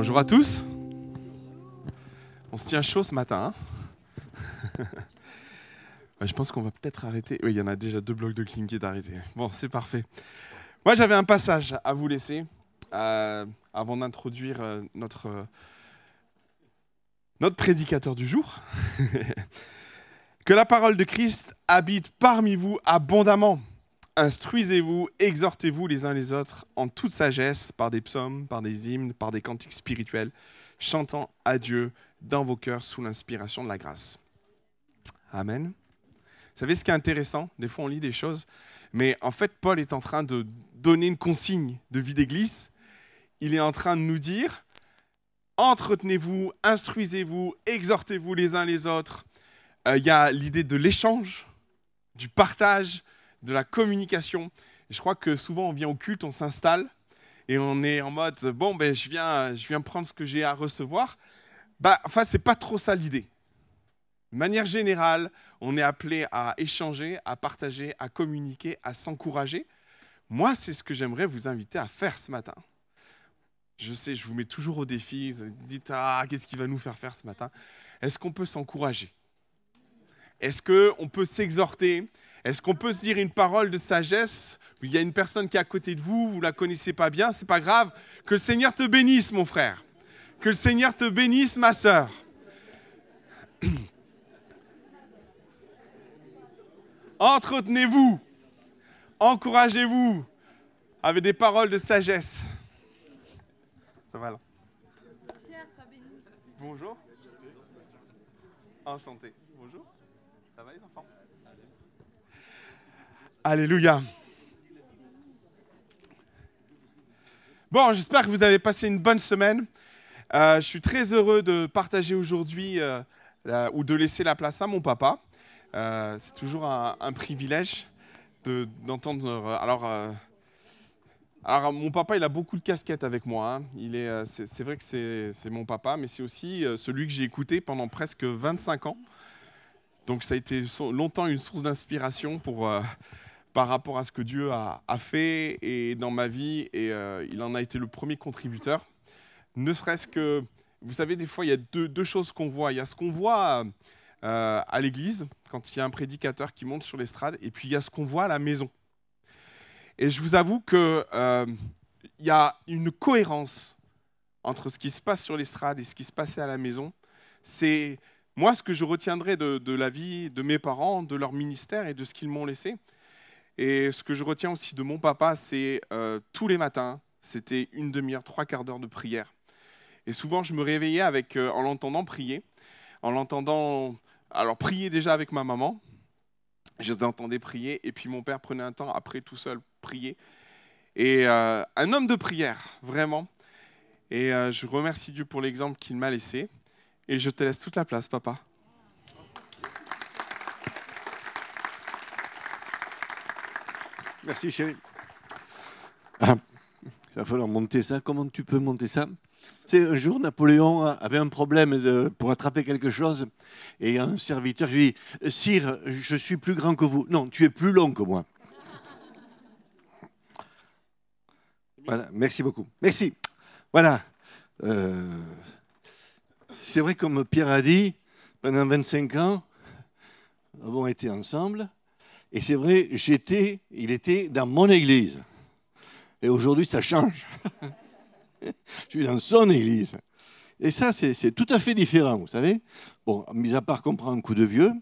Bonjour à tous. On se tient chaud ce matin. hein je pense qu'on va peut-être arrêter. Oui, il y en a déjà deux blocs de clim qui est arrêté. Bon, c'est parfait. Moi, j'avais un passage à vous laisser euh, avant d'introduire euh, euh, notre prédicateur du jour. que la parole de Christ habite parmi vous abondamment. Instruisez-vous, exhortez-vous les uns les autres en toute sagesse par des psaumes, par des hymnes, par des cantiques spirituels, chantant à Dieu dans vos cœurs sous l'inspiration de la grâce. Amen. Vous savez ce qui est intéressant? Des fois on lit des choses, mais en fait Paul est en train de donner une consigne de vie d'église. Il est en train de nous dire, entretenez-vous, instruisez-vous, exhortez-vous les uns les autres. Euh, Il y a l'idée de l'échange, du partage, de la communication. Je crois que souvent on vient au culte, on s'installe et on est en mode bon ben je viens, je viens prendre ce que j'ai à recevoir. Bah, enfin c'est pas trop ça l'idée. De manière générale, on est appelé à échanger, à partager, à communiquer, à s'encourager. Moi, c'est ce que j'aimerais vous inviter à faire ce matin. Je sais, je vous mets toujours au défi. Vous dites, ah, qu'est-ce qui va nous faire faire ce matin? Est-ce qu'on peut s'encourager? Est-ce qu'on peut s'exhorter? Est-ce qu'on peut se dire une parole de sagesse Il y a une personne qui est à côté de vous, vous ne la connaissez pas bien, c'est pas grave. Que le Seigneur te bénisse, mon frère. Que le Seigneur te bénisse, ma sœur. Entretenez-vous, encouragez-vous avec des paroles de sagesse. Ça va là Bonjour. Enchanté. Bonjour. Ça va les enfants Alléluia. Bon, j'espère que vous avez passé une bonne semaine. Euh, je suis très heureux de partager aujourd'hui euh, ou de laisser la place à mon papa. Euh, c'est toujours un, privilège de- d'entendre. alors, mon papa, il a beaucoup de casquettes avec moi. hein. Il est, c'est, vrai que c'est, mon papa, mais c'est aussi celui que j'ai écouté pendant presque 25 ans. Donc, ça a été longtemps une source d'inspiration pour, par rapport à ce que Dieu a, fait et dans ma vie. Et euh, il en a été le premier contributeur. Ne serait-ce que, vous savez, des fois, il y a deux, choses qu'on voit. Il y a ce qu'on voit euh, à l'église, quand il y a un prédicateur qui monte sur l'estrade, et puis il y a ce qu'on voit à la maison. Et je vous avoue qu'il y a une cohérence entre ce qui se passe sur l'estrade et ce qui se passait à la maison. C'est moi ce que je retiendrai de la vie de mes parents, de leur ministère et de ce qu'ils m'ont laissé. Et ce que je retiens aussi de mon papa, c'est euh, tous les matins, c'était une demi-heure, trois quarts d'heure de prière. Et souvent, je me réveillais avec, euh, en l'entendant prier, en l'entendant, alors prier déjà avec ma maman, je les entendais prier, et puis mon père prenait un temps après tout seul prier. Et euh, un homme de prière, vraiment. Et je remercie Dieu pour l'exemple qu'il m'a laissé. Et je te laisse toute la place, papa. Merci chérie. Ah, il va falloir monter ça. Comment tu peux monter ça? C'est un jour, Napoléon avait un problème pour attraper quelque chose. Et un serviteur lui dit Sire, je suis plus grand que vous. Non, tu es plus long que moi. Voilà, merci beaucoup. Merci. Voilà. Euh, c'est vrai, comme Pierre a dit, pendant 25 ans, nous avons été ensemble. Et c'est vrai, j'étais, il était dans mon église. Et aujourd'hui, ça change. Je suis dans son église. Et ça, c'est tout à fait différent, vous savez. Bon, mis à part qu'on prend un coup de vieux,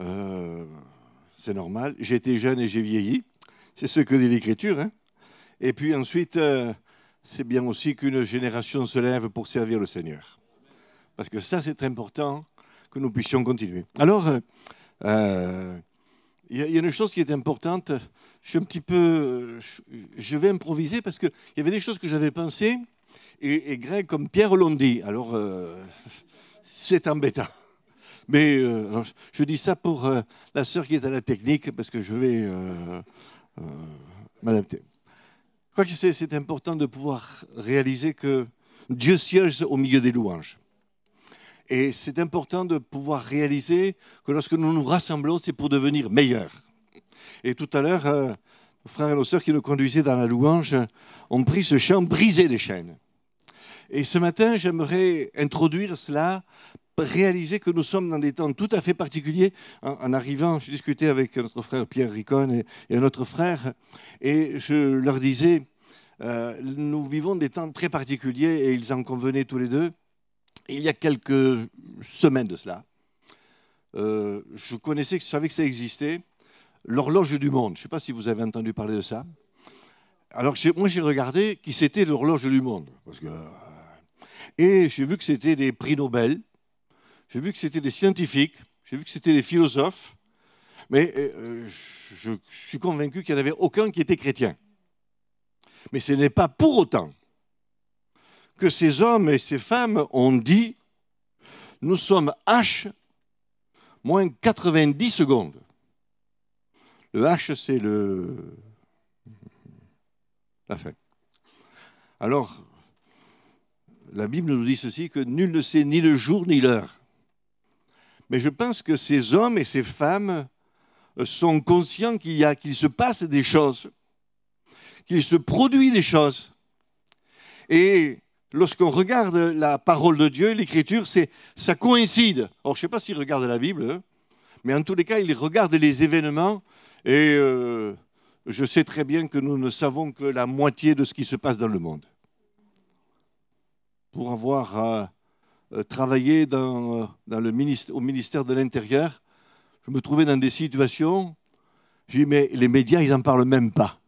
euh, c'est normal. J'ai été jeune et j'ai vieilli. C'est ce que dit l'Écriture. hein. Et puis ensuite, euh, c'est bien aussi qu'une génération se lève pour servir le Seigneur. Parce que ça, c'est important que nous puissions continuer. Alors, euh, il y, a- une chose qui est importante. Je vais improviser parce qu'il y avait des choses que j'avais pensées et, et Greg comme Pierre l'ont dit. Alors, euh, c'est embêtant. Mais euh, je, dis ça pour euh, la sœur qui est à la technique parce que je vais euh, m'adapter. Je crois que c'est important de pouvoir réaliser que Dieu siège au milieu des louanges. Et c'est important de pouvoir réaliser que lorsque nous nous rassemblons, c'est pour devenir meilleurs. Et tout à l'heure, euh, nos frères et nos sœurs qui nous conduisaient dans la louange ont pris ce chant Briser les chaînes. Et ce matin, j'aimerais introduire cela, réaliser que nous sommes dans des temps tout à fait particuliers. En, arrivant, je discutais avec notre frère Pierre Ricon et, un autre frère, et je leur disais, euh, nous vivons des temps très particuliers, et ils en convenaient tous les deux. Il y a quelques semaines de cela, euh, je connaissais, je savais que ça existait, l'horloge du monde. Je ne sais pas si vous avez entendu parler de ça. Alors moi j'ai regardé qui c'était l'horloge du monde. Euh, et j'ai vu que c'était des prix Nobel, j'ai vu que c'était des scientifiques, j'ai vu que c'était des philosophes, mais euh, je, suis convaincu qu'il n'y en avait aucun qui était chrétien. Mais ce n'est pas pour autant que ces hommes et ces femmes ont dit, nous sommes H moins 90 secondes. Le H, c'est le... la fin. Alors, la Bible nous dit ceci, que nul ne sait ni le jour ni l'heure. Mais je pense que ces hommes et ces femmes sont conscients qu'il y a, qu'il se passe des choses, qu'il se produit des choses. Et lorsqu'on regarde la parole de Dieu, l'écriture, c'est, ça coïncide. Or, je ne sais pas s'ils regardent la Bible, hein, mais en tous les cas, ils regardent les événements et euh, je sais très bien que nous ne savons que la moitié de ce qui se passe dans le monde. Pour avoir euh, euh, travaillé au ministère de l'Intérieur, je me trouvais dans des situations, j'ai dit, mais les médias, ils n'en parlent même pas.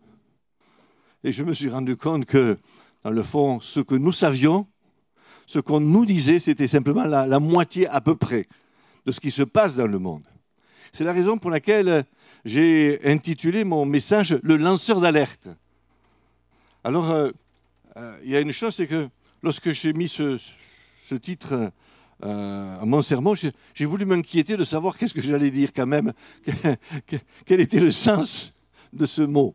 Et je me suis rendu compte que, dans le fond, ce que nous savions, ce qu'on nous disait, c'était simplement la moitié à peu près de ce qui se passe dans le monde. C'est la raison pour laquelle j'ai intitulé mon message Le lanceur d'alerte. Alors, euh, euh, il y a une chose, c'est que lorsque j'ai mis ce, titre euh, à mon sermon, j'ai voulu m'inquiéter de savoir qu'est-ce que j'allais dire quand même, quel était le sens de ce mot.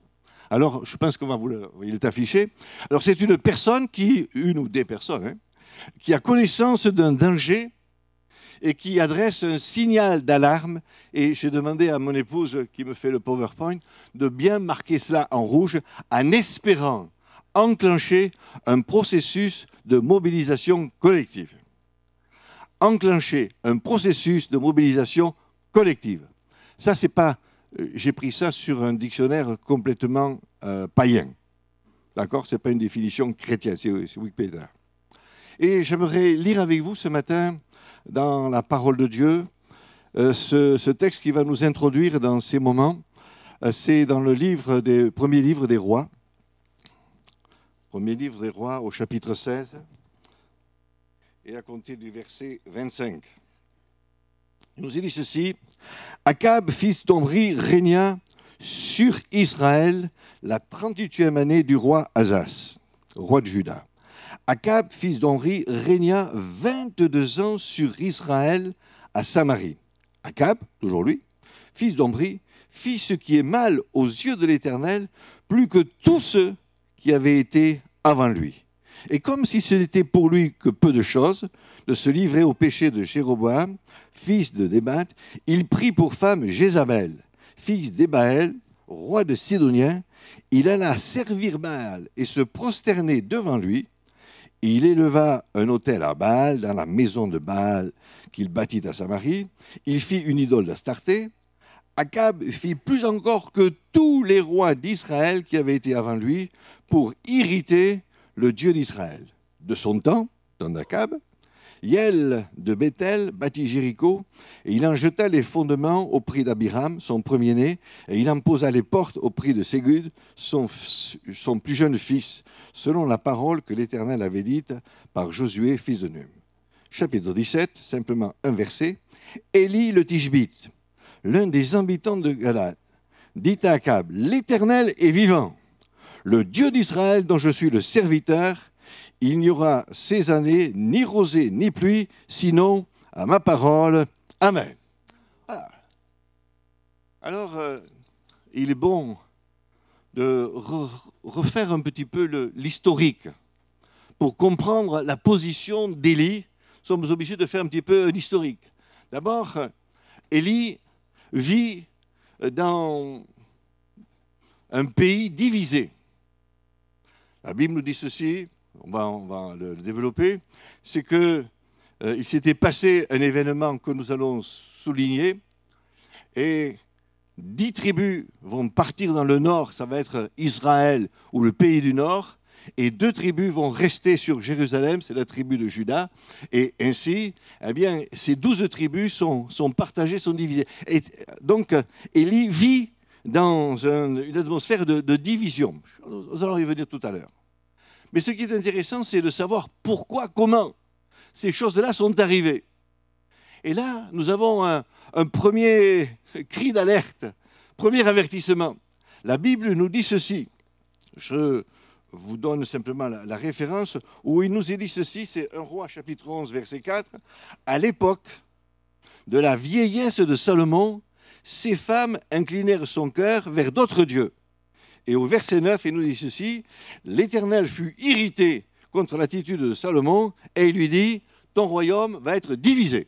Alors, je pense qu'on va vous le, il est affiché. Alors, c'est une personne qui, une ou des personnes, hein, qui a connaissance d'un danger et qui adresse un signal d'alarme. Et j'ai demandé à mon épouse qui me fait le PowerPoint de bien marquer cela en rouge en espérant enclencher un processus de mobilisation collective. Enclencher un processus de mobilisation collective. Ça, c'est pas. Euh, j'ai pris ça sur un dictionnaire complètement euh, païen. D'accord? Ce n'est pas une définition chrétienne, c'est Wikipédia. Et j'aimerais lire avec vous ce matin dans la parole de Dieu. Euh, ce, texte qui va nous introduire dans ces moments, euh, c'est dans le livre premier livre des rois. Premier livre des rois au chapitre 16 et à compter du verset 25. Il nous dit ceci Akab, fils d'Omri, régna sur Israël la 38e année du roi Azas, roi de Juda. Akab, fils d'Henri, régna 22 ans sur Israël à Samarie. Akab, toujours lui, fils d'Omri, fit ce qui est mal aux yeux de l'Éternel, plus que tous ceux qui avaient été avant lui. Et comme si ce n'était pour lui que peu de choses, de se livrer au péché de Jéroboam, fils de Débat, il prit pour femme Jézabel, fils d'Ébaël, roi de Sidonien. Il alla servir Baal et se prosterner devant lui, il éleva un autel à Baal dans la maison de Baal qu'il bâtit à Samarie. Il fit une idole d'Astarté. Akab fit plus encore que tous les rois d'Israël qui avaient été avant lui pour irriter le Dieu d'Israël. De son temps, temps d'Akab, Yel de Bethel bâtit Jéricho, et il en jeta les fondements au prix d'Abiram, son premier-né, et il en posa les portes au prix de Ségud, son, plus jeune fils, selon la parole que l'Éternel avait dite par Josué, fils de Num. Chapitre 17, simplement un verset. Élie le Tishbite, l'un des habitants de Galad, dit à Akab, L'Éternel est vivant, le Dieu d'Israël dont je suis le serviteur, il n'y aura ces années ni rosée ni pluie, sinon à ma parole. Amen. Alors, euh, il est bon de refaire un petit peu l'historique pour comprendre la position d'Élie. Nous sommes obligés de faire un petit peu l'historique. D'abord, Élie vit dans un pays divisé. La Bible nous dit ceci, on va, le, développer, c'est que euh, s'était passé un événement que nous allons souligner, et dix tribus vont partir dans le nord, ça va être Israël ou le pays du nord, et deux tribus vont rester sur Jérusalem, c'est la tribu de Juda, et ainsi, eh bien, ces douze tribus sont, partagées, sont divisées. Donc, Élie vit dans une atmosphère de, de division. Nous allons y venir tout à l'heure. Mais ce qui est intéressant, c'est de savoir pourquoi, comment ces choses-là sont arrivées. Et là, nous avons un, premier cri d'alerte, premier avertissement. La Bible nous dit ceci. Je vous donne simplement la, référence où il nous est dit ceci, c'est 1 roi chapitre 11 verset 4. À l'époque de la vieillesse de Salomon, ces femmes inclinèrent son cœur vers d'autres dieux. Et au verset 9, il nous dit ceci, l'Éternel fut irrité contre l'attitude de Salomon et il lui dit, ton royaume va être divisé.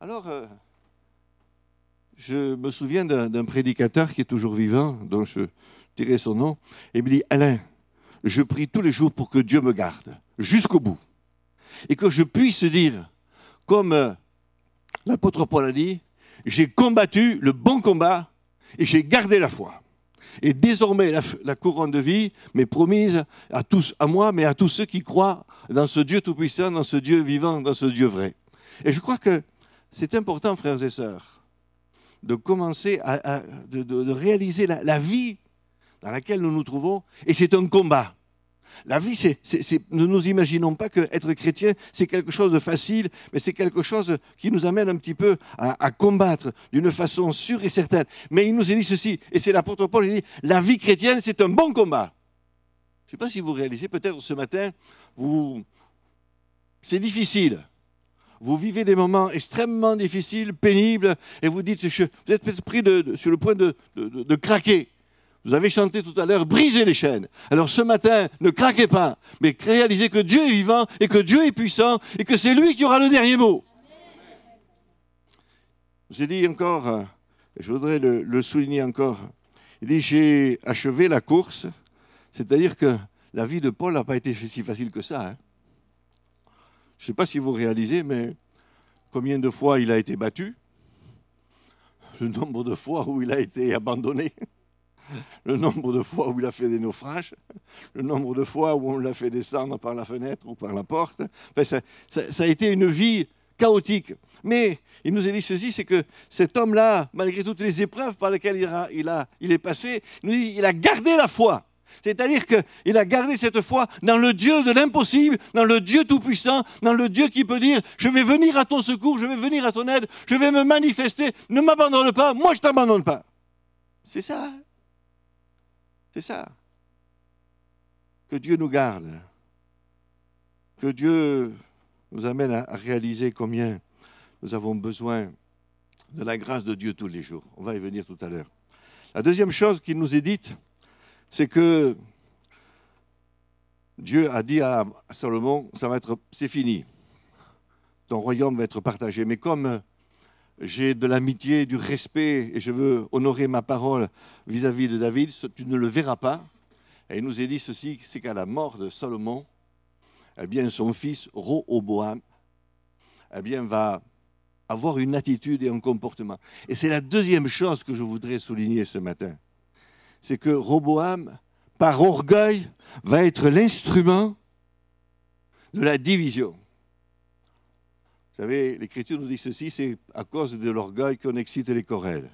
Alors, euh, je me souviens d'un prédicateur qui est toujours vivant, dont je dirai son nom, et il me dit, Alain, je prie tous les jours pour que Dieu me garde jusqu'au bout. Et que je puisse dire, comme euh, l'apôtre Paul a dit, j'ai combattu le bon combat et j'ai gardé la foi. Et désormais, la, couronne de vie m'est promise à tous, à moi, mais à tous ceux qui croient dans ce Dieu tout-puissant, dans ce Dieu vivant, dans ce Dieu vrai. Et je crois que c'est important, frères et sœurs, de commencer à, réaliser la vie dans laquelle nous nous trouvons, et c'est un combat. La vie, c'est, ne nous imaginons pas qu'être chrétien, c'est quelque chose de facile, mais c'est quelque chose qui nous amène un petit peu à, combattre d'une façon sûre et certaine. Mais il nous dit ceci, et c'est l'apôtre Paul, il dit, la vie chrétienne, c'est un bon combat. Je ne sais pas si vous réalisez, peut-être ce matin, vous, c'est difficile. Vous vivez des moments extrêmement difficiles, pénibles, et vous dites, vous êtes peut-être pris sur le point de craquer. Vous avez chanté tout à l'heure, brisez les chaînes. Alors ce matin, ne craquez pas, mais réalisez que Dieu est vivant et que Dieu est puissant et que c'est lui qui aura le dernier mot. Je vous ai dit encore, euh, je voudrais le, souligner encore, il dit, j'ai achevé la course, c'est-à-dire que la vie de Paul n'a pas été si facile que ça. Hein. Je ne sais pas si vous réalisez, mais combien de fois il a été battu, le nombre de fois où il a été abandonné? Le nombre de fois où il a fait des naufrages, le nombre de fois où on l'a fait descendre par la fenêtre ou par la porte. ça, a été une vie chaotique. Mais il nous a dit ceci, c'est que cet homme-là, malgré toutes les épreuves par lesquelles il, a, il, est passé, il a gardé la foi. C'est-à-dire qu'il a gardé cette foi dans le Dieu de l'impossible, dans le Dieu tout-puissant, dans le Dieu qui peut dire, je vais venir à ton secours, je vais venir à ton aide, je vais me manifester, ne m'abandonne pas, moi je ne t'abandonne pas. C'est ça. C'est ça. Que Dieu nous garde. Que Dieu nous amène à réaliser combien nous avons besoin de la grâce de Dieu tous les jours. On va y venir tout à l'heure. La deuxième chose qu'il nous est dite, c'est que Dieu a dit à Salomon, c'est fini. Ton royaume va être partagé. Mais comme j'ai de l'amitié, du respect et je veux honorer ma parole vis-à-vis de David, tu ne le verras pas. Et il nous est dit ceci, c'est qu'à la mort de Salomon, eh bien, son fils Roboam eh bien, va avoir une attitude et un comportement. Et c'est la deuxième chose que je voudrais souligner ce matin. C'est que Roboam, par orgueil, va être l'instrument de la division. Vous savez, l'Écriture nous dit ceci, c'est à cause de l'orgueil qu'on excite les querelles.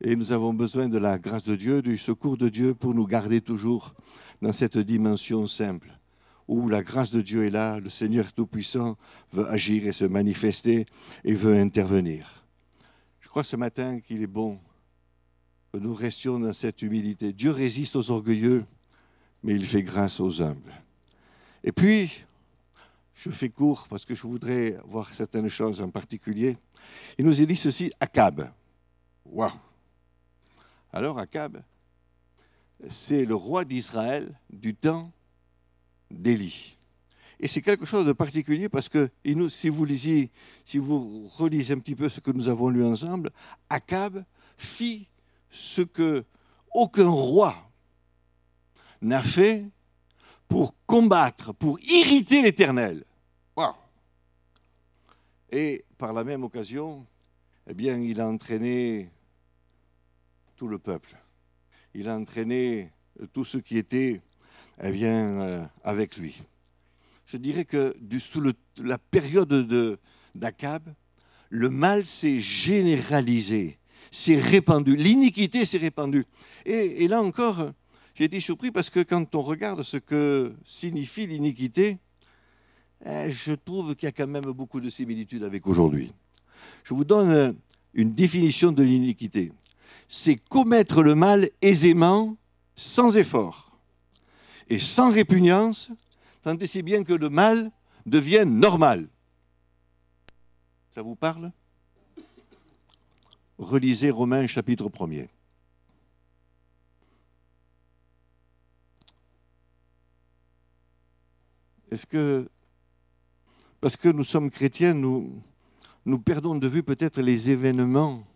Et nous avons besoin de la grâce de Dieu, du secours de Dieu pour nous garder toujours dans cette dimension simple, où la grâce de Dieu est là, le Seigneur Tout-Puissant veut agir et se manifester et veut intervenir. Je crois ce matin qu'il est bon que nous restions dans cette humilité. Dieu résiste aux orgueilleux, mais il fait grâce aux humbles. Et puis, je fais court parce que je voudrais voir certaines choses en particulier. Il nous a dit ceci, Akab. Waouh Alors Akab, c'est le roi d'Israël du temps d'Élie. Et c'est quelque chose de particulier parce que si, vous lisez, si vous relisez un petit peu ce que nous avons lu ensemble, Akab fit ce que aucun roi n'a fait pour combattre, pour irriter l'Éternel. Et par la même occasion, eh bien, il a entraîné tout le peuple. Il a entraîné tout ce qui était eh bien, euh, avec lui. Je dirais que du, sous la période d'Akab, le mal s'est généralisé, s'est répandu, l'iniquité s'est répandue. Et, là encore, j'ai été surpris parce que quand on regarde ce que signifie l'iniquité, eh, je trouve qu'il y a quand même beaucoup de similitudes avec aujourd'hui. Je vous donne une définition de l'iniquité. C'est commettre le mal aisément, sans effort et sans répugnance, tant et si bien que le mal devienne normal. Ça vous parle? Relisez Romains chapitre 1er. Est-ce que, parce que nous sommes chrétiens, nous, perdons de vue peut-être les événements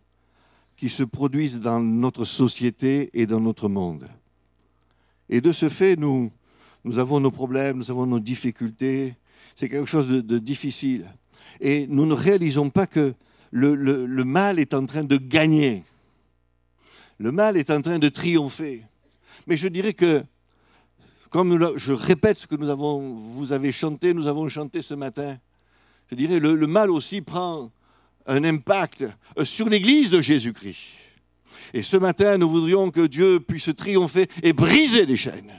qui se produisent dans notre société et dans notre monde. Et de ce fait, nous, avons nos problèmes, nous avons nos difficultés. C'est quelque chose de, difficile. Et nous ne réalisons pas que le, mal est en train de gagner. Le mal est en train de triompher. Mais je dirais que, comme je répète ce que nous avons, vous avez chanté, nous avons chanté ce matin, je dirais le, le mal aussi prend un impact sur l'Église de Jésus-Christ. Et ce matin, nous voudrions que Dieu puisse triompher et briser les chaînes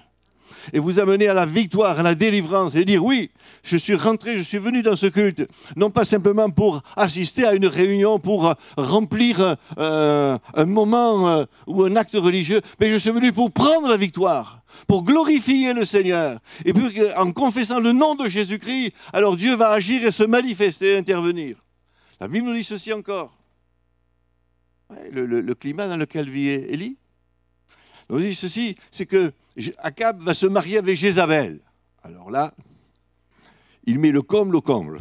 et vous amener à la victoire, à la délivrance, et dire oui, je suis rentré, je suis venu dans ce culte, non pas simplement pour assister à une réunion, pour remplir euh, un moment euh, ou un acte religieux, mais je suis venu pour prendre la victoire, pour glorifier le Seigneur. Et puis en confessant le nom de Jésus-Christ, alors Dieu va agir et se manifester, intervenir. La Bible nous dit ceci encore. le, climat dans lequel vit Élie. Nous dit ceci, c'est que Akab va se marier avec Jézabel. Alors là, il met le comble au comble.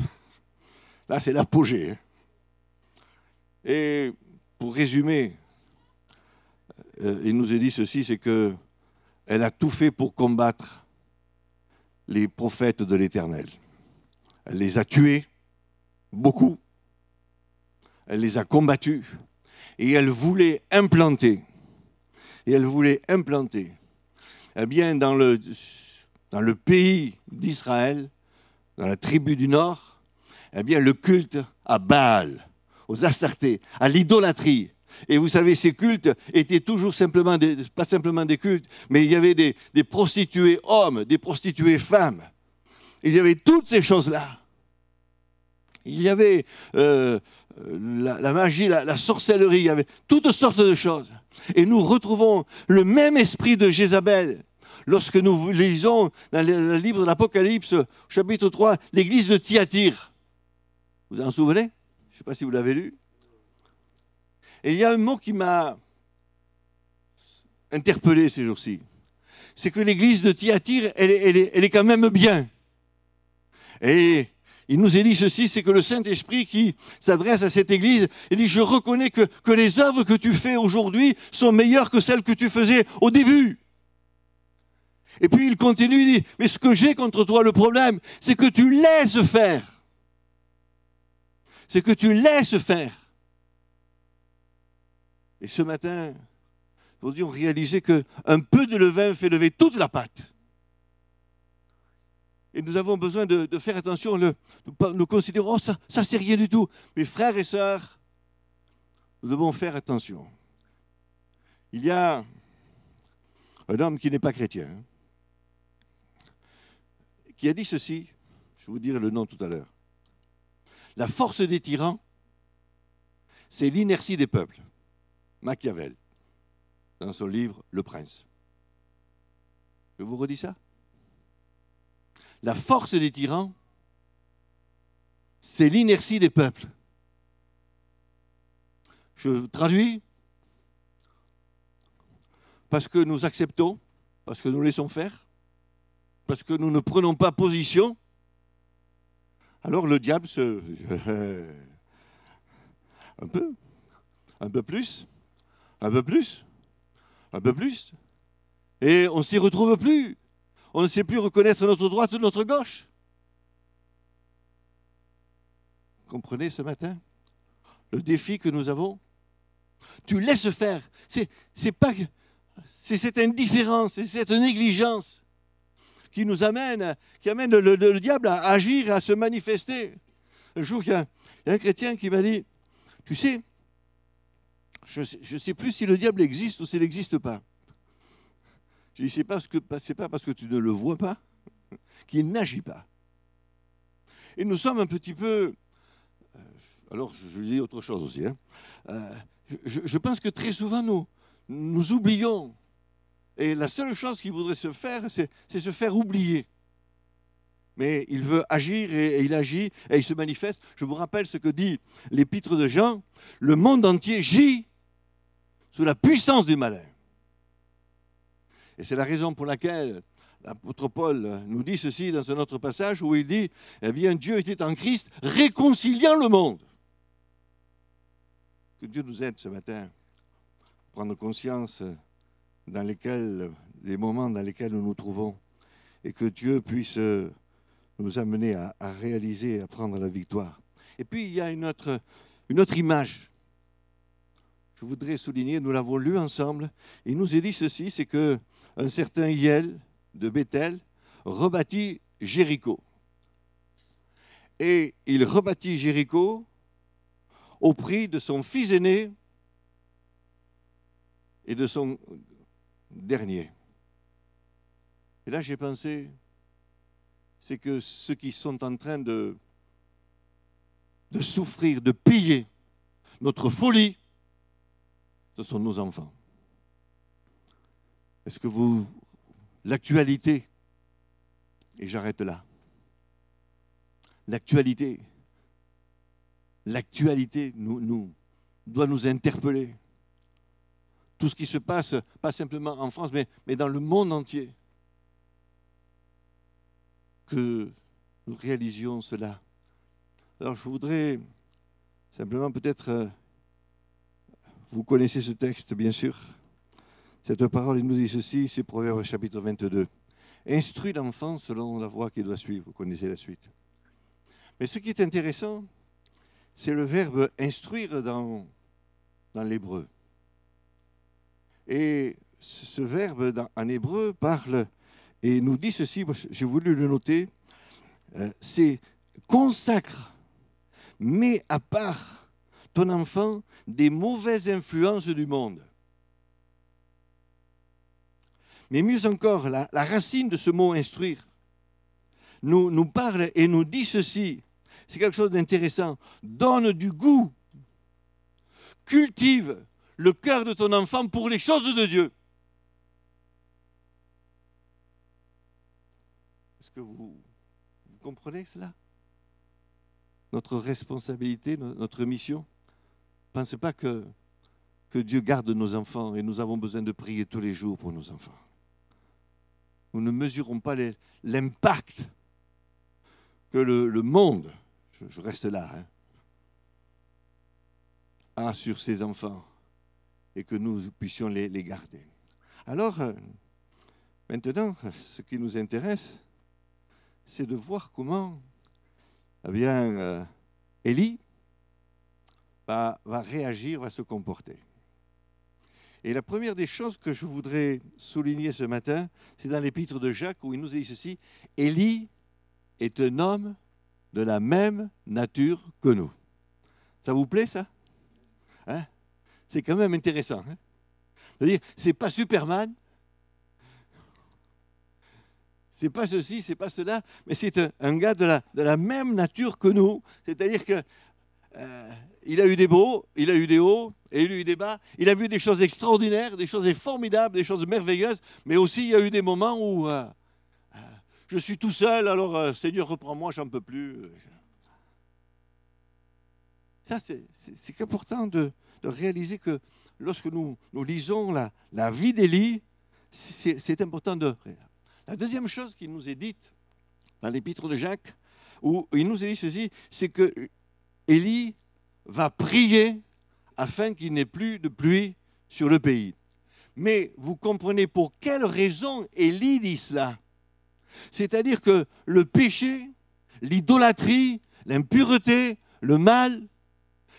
Là, c'est l'apogée. Hein. Et pour résumer, euh, il nous a dit ceci, c'est que elle a tout fait pour combattre les prophètes de l'Éternel. Elle les a tués, beaucoup. Elle les a combattus. Et elle voulait implanter, et elle voulait implanter eh bien, dans le, pays d'Israël, dans la tribu du Nord, eh bien, le culte à Baal, aux Astartés, à l'idolâtrie. Et vous savez, ces cultes étaient toujours simplement, des, pas simplement des cultes, mais il y avait des, des prostituées hommes, des prostituées femmes. Il y avait toutes ces choses-là. Il y avait euh, la, magie, la, sorcellerie, il y avait toutes sortes de choses. Et nous retrouvons le même esprit de Jézabel lorsque nous lisons dans le livre de l'Apocalypse, chapitre 3, l'église de Thyatire. Vous en souvenez? Je ne sais pas si vous l'avez lu. Et il y a un mot qui m'a interpellé ces jours-ci. C'est que l'église de Thyatire, elle, est quand même bien. Et il nous est dit ceci, c'est que le Saint-Esprit qui s'adresse à cette église, il dit, je reconnais que, les œuvres que tu fais aujourd'hui sont meilleures que celles que tu faisais au début. Et puis il continue, il dit, mais ce que j'ai contre toi, le problème, c'est que tu laisses faire. C'est que tu laisses faire. Et ce matin, aujourd'hui, on réalisait qu'un peu de levain fait lever toute la pâte. Et nous avons besoin de, faire attention. Le, nous, considérons, oh, ça, ça c'est rien du tout. Mes frères et sœurs, nous devons faire attention. Il y a un homme qui n'est pas chrétien. Hein qui a dit ceci, je vous dire le nom tout à l'heure. La force des tyrans, c'est l'inertie des peuples. Machiavel, dans son livre Le Prince. Je vous redis ça? La force des tyrans, c'est l'inertie des peuples. Je traduis parce que nous acceptons, parce que nous laissons faire, parce que nous ne prenons pas position, alors le diable se... un peu, un peu plus, un peu plus, un peu plus. Et on s'y retrouve plus. On ne sait plus reconnaître notre droite de notre gauche. Comprenez ce matin le défi que nous avons? Tu laisses faire. C'est, c'est pas c'est cette indifférence, c'est cette négligence qui nous amène, qui amène le, diable à agir, à se manifester. Un jour, il y, a, un chrétien qui m'a dit, tu sais, je ne sais plus si le diable existe ou s'il n'existe pas. Je dis, c'est pas, pas parce que tu ne le vois pas qu'il n'agit pas. Et nous sommes un petit peu... Euh, alors, je dis autre chose aussi. Hein. Euh, je, pense que très souvent, nous, nous oublions. Et la seule chose qu'il voudrait se faire, c'est se faire oublier. Mais il veut agir et, il agit et il se manifeste. Je vous rappelle ce que dit l'épître de Jean. Le monde entier gît sous la puissance du malin. Et c'est la raison pour laquelle l'apôtre Paul nous dit ceci dans un autre passage où il dit, eh bien Dieu était en Christ réconciliant le monde. Que Dieu nous aide ce matin à prendre conscience dans lesquels, des moments dans lesquels nous nous trouvons et que Dieu puisse nous amener à, réaliser, à prendre la victoire. Et puis il y a une autre image. Je voudrais souligner, nous l'avons lu ensemble, il nous est dit ceci, c'est que un certain Yel de Bethel rebâtit Jéricho. Et il rebâtit Jéricho au prix de son fils aîné et de son dernier. Et là, j'ai pensé, c'est que ceux qui sont en train de, de souffrir, de piller notre folie, ce sont nos enfants. Est-ce que vous, l'actualité, et j'arrête là, l'actualité, l'actualité nous, doit nous interpeller. Tout ce qui se passe, pas simplement en France, mais, mais dans le monde entier. Que nous réalisions cela. Alors je voudrais simplement peut-être, euh, vous connaissez ce texte bien sûr, cette parole nous dit ceci, c'est Proverbe chapitre 22. Instruis l'enfant selon la voie qu'il doit suivre, vous connaissez la suite. Mais ce qui est intéressant, c'est le verbe instruire dans, dans l'hébreu. Et ce verbe en hébreu parle et nous dit ceci, j'ai voulu le noter, euh, c'est consacre, mets à part ton enfant des mauvaises influences du monde. Mais mieux encore, la, racine de ce mot instruire nous, nous parle et nous dit ceci, c'est quelque chose d'intéressant. Donne du goût. Cultive le cœur de ton enfant pour les choses de Dieu. Est-ce que vous, comprenez cela? Notre responsabilité, notre mission? Pensez pas que, que Dieu garde nos enfants et nous avons besoin de prier tous les jours pour nos enfants. Nous ne mesurons pas l'impact que le, monde je, reste là, hein, a sur ses enfants et que nous puissions les, garder. Alors, euh, maintenant, ce qui nous intéresse, c'est de voir comment eh bien, euh, Élie va, réagir, va se comporter. Et la première des choses que je voudrais souligner ce matin, c'est dans l'épître de Jacques où il nous dit ceci, Élie est un homme de la même nature que nous. Ça vous plaît ça? Hein? C'est quand même intéressant. Hein? Dire, c'est pas Superman, c'est pas ceci, c'est pas cela, mais c'est un, gars de la, de la même nature que nous. C'est-à-dire que euh, il a eu des beaux, il a eu des hauts, et il a eu des bas. Il a vu des choses extraordinaires, des choses formidables, des choses merveilleuses, mais aussi il y a eu des moments où euh, je suis tout seul, alors euh, Seigneur, reprends-moi, j'en peux plus. Ça, c'est important de, de, réaliser que lorsque nous, nous lisons la, la vie d'Élie, c'est important de... La deuxième chose qui nous est dite dans l'épître de Jacques, où il nous est dit ceci, c'est que Élie va prier afin qu'il n'ait plus de pluie sur le pays. Mais vous comprenez pour quelle raison Élie dit cela? C'est-à-dire que le péché, l'idolâtrie, l'impureté, le mal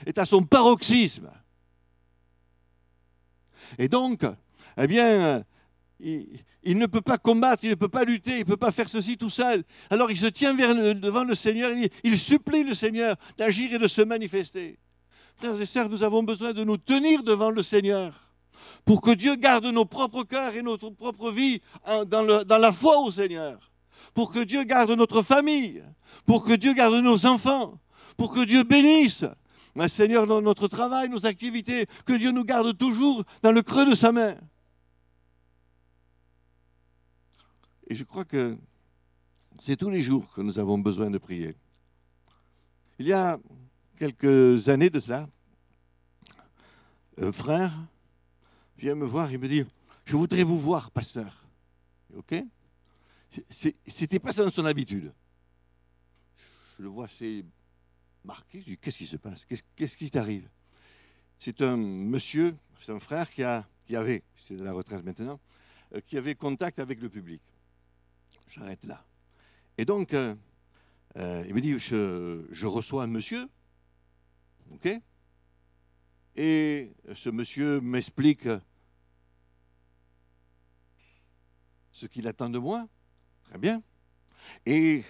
est à son paroxysme. Et donc, eh bien, ne peut pas combattre, il ne peut pas lutter, il ne peut pas faire ceci tout seul. Alors il se tient devant le Seigneur, il, il supplie le Seigneur d'agir et de se manifester. Frères et sœurs, nous avons besoin de nous tenir devant le Seigneur pour que Dieu garde nos propres cœurs et notre propre vie dans, dans la foi au Seigneur, pour que Dieu garde notre famille, pour que Dieu garde nos enfants, pour que Dieu bénisse Seigneur, dans notre travail, nos activités, que Dieu nous garde toujours dans le creux de sa main. Et je crois que c'est tous les jours que nous avons besoin de prier. Il y a quelques années de cela, un frère vient me voir, il me dit, je voudrais vous voir, pasteur. OK C'était pas ça dans son habitude. Je le vois assez marqué, je dis, qu'est-ce qui se passe? Qu'est-ce qui t'arrive? C'est un monsieur, c'est un frère qui, qui avait, c'est de la retraite maintenant, euh, qui avait contact avec le public. J'arrête là. Et donc, euh, euh, il me dit, je, reçois un monsieur, ok Et ce monsieur m'explique ce qu'il attend de moi. Très bien. Et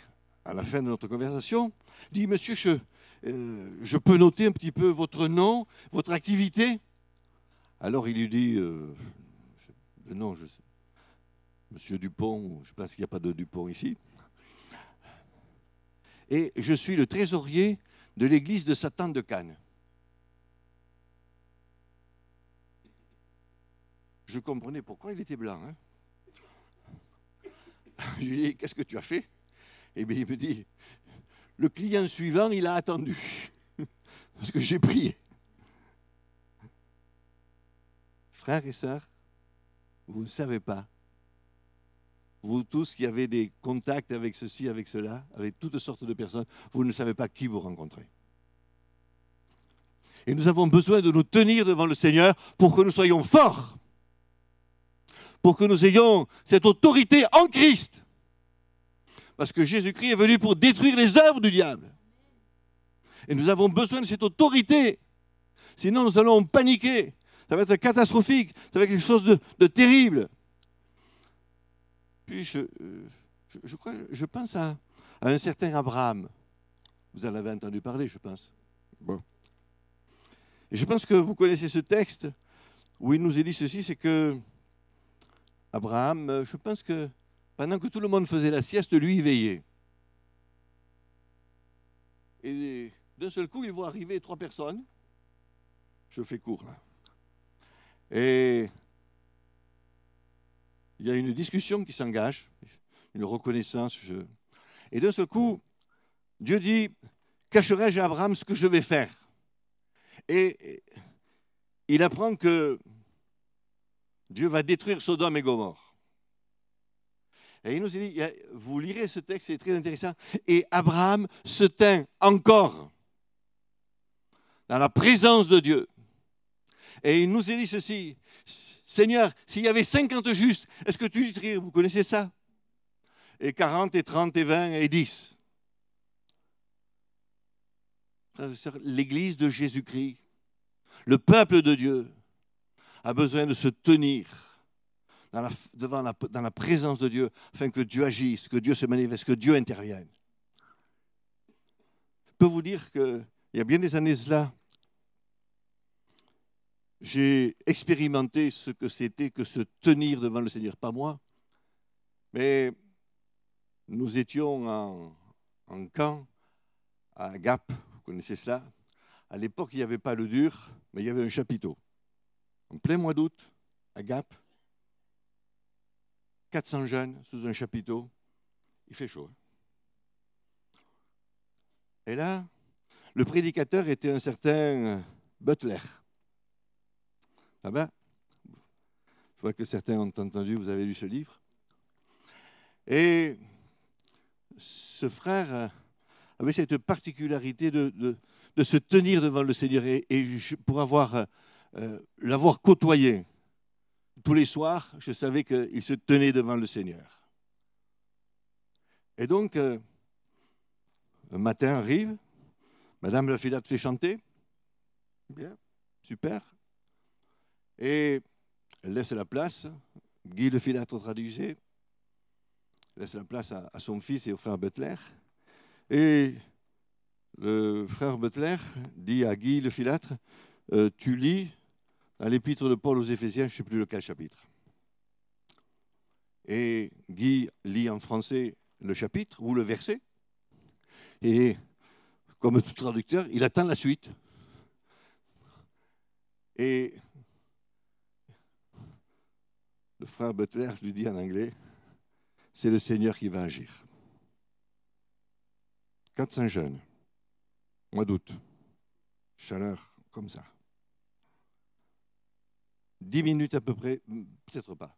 à la fin de notre conversation, il dit, monsieur, je, euh, je peux noter un petit peu votre nom, votre activité? Alors il lui dit, le nom, je sais, Monsieur Dupont, je pas s'il n'y a pas de Dupont ici. Et je suis le trésorier de l'église de Satan de Cannes. Je comprenais pourquoi il était blanc. Hein. je lui ai dit, qu'est-ce que tu as fait? Et eh bien il me dit, le client suivant, il a attendu. Parce que j'ai prié. Frères et sœurs, vous ne savez pas vous tous qui avez des contacts avec ceci, avec cela, avec toutes sortes de personnes, vous ne savez pas qui vous rencontrez. Et nous avons besoin de nous tenir devant le Seigneur pour que nous soyons forts, pour que nous ayons cette autorité en Christ. Parce que Jésus-Christ est venu pour détruire les œuvres du diable. Et nous avons besoin de cette autorité. Sinon, nous allons paniquer. Ça va être catastrophique. Ça va être quelque chose de, de terrible. Puis je, crois, je pense à, un certain Abraham. Vous en avez entendu parler, je pense. Bon. Et je pense que vous connaissez ce texte où il nous est dit ceci, c'est que Abraham, je pense que pendant que tout le monde faisait la sieste, lui, il veillait. Et d'un seul coup, il voit arriver trois personnes. Je fais court là. Et il y a une discussion qui s'engage, une reconnaissance. Et d'un seul coup, Dieu dit, cacherai-je à Abraham ce que je vais faire? Et il apprend que Dieu va détruire Sodome et Gomorre. Et il nous dit, vous lirez ce texte, c'est très intéressant. Et Abraham se tint encore dans la présence de Dieu. Et il nous dit ceci, Seigneur, s'il y avait 50 justes, est-ce que tu dirais, vous connaissez ça? Et 40 et 30 et 20 et 10. L'Église de Jésus-Christ, le peuple de Dieu, a besoin de se tenir dans la, devant la, dans la présence de Dieu afin que Dieu agisse, que Dieu se manifeste, que Dieu intervienne. Je peux vous dire qu'il y a bien des années là, j'ai expérimenté ce que c'était que se tenir devant le Seigneur. Pas moi, mais nous étions en, camp à Gap, vous connaissez cela. À l'époque, il n'y avait pas le dur, mais il y avait un chapiteau. En plein mois d'août, à Gap, 400 jeunes sous un chapiteau, il fait chaud. Et là, le prédicateur était un certain Butler. Ah ben, je vois que certains ont entendu, vous avez lu ce livre. Et ce frère avait cette particularité de, de, se tenir devant le Seigneur et, pour avoir euh, l'avoir côtoyé tous les soirs, je savais qu'il se tenait devant le Seigneur. Et donc, euh, un matin arrive, Madame Lafilade fait chanter. Bien, super. Et elle laisse la place. Guy Lefilâtre traduisait. Laisse la place à, son fils et au frère Butler. Et le frère Butler dit à Guy Lefilâtre euh, Tu lis dans l'épître de Paul aux Éphésiens, je ne sais plus lequel chapitre. Et Guy lit en français le chapitre ou le verset. Et comme tout traducteur, il attend la suite. Et le frère Butler lui dit en anglais, c'est le Seigneur qui va agir. 400 jeunes, mois d'août, chaleur comme ça. Dix minutes à peu près, peut-être pas.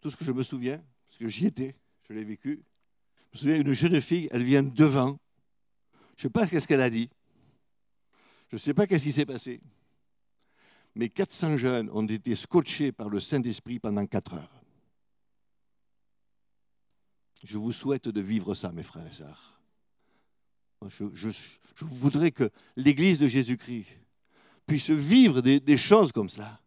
Tout ce que je me souviens, parce que j'y étais, je l'ai vécu, je me souviens une jeune fille, elle vient devant. Je ne sais pas qu'est-ce qu'elle a dit. Je ne sais pas qu'est-ce qui s'est passé. Mais 400 jeunes ont été scotchés par le Saint-Esprit pendant 4 heures. Je vous souhaite de vivre ça, mes frères et sœurs. Je, je voudrais que l'Église de Jésus-Christ puisse vivre des, choses comme ça.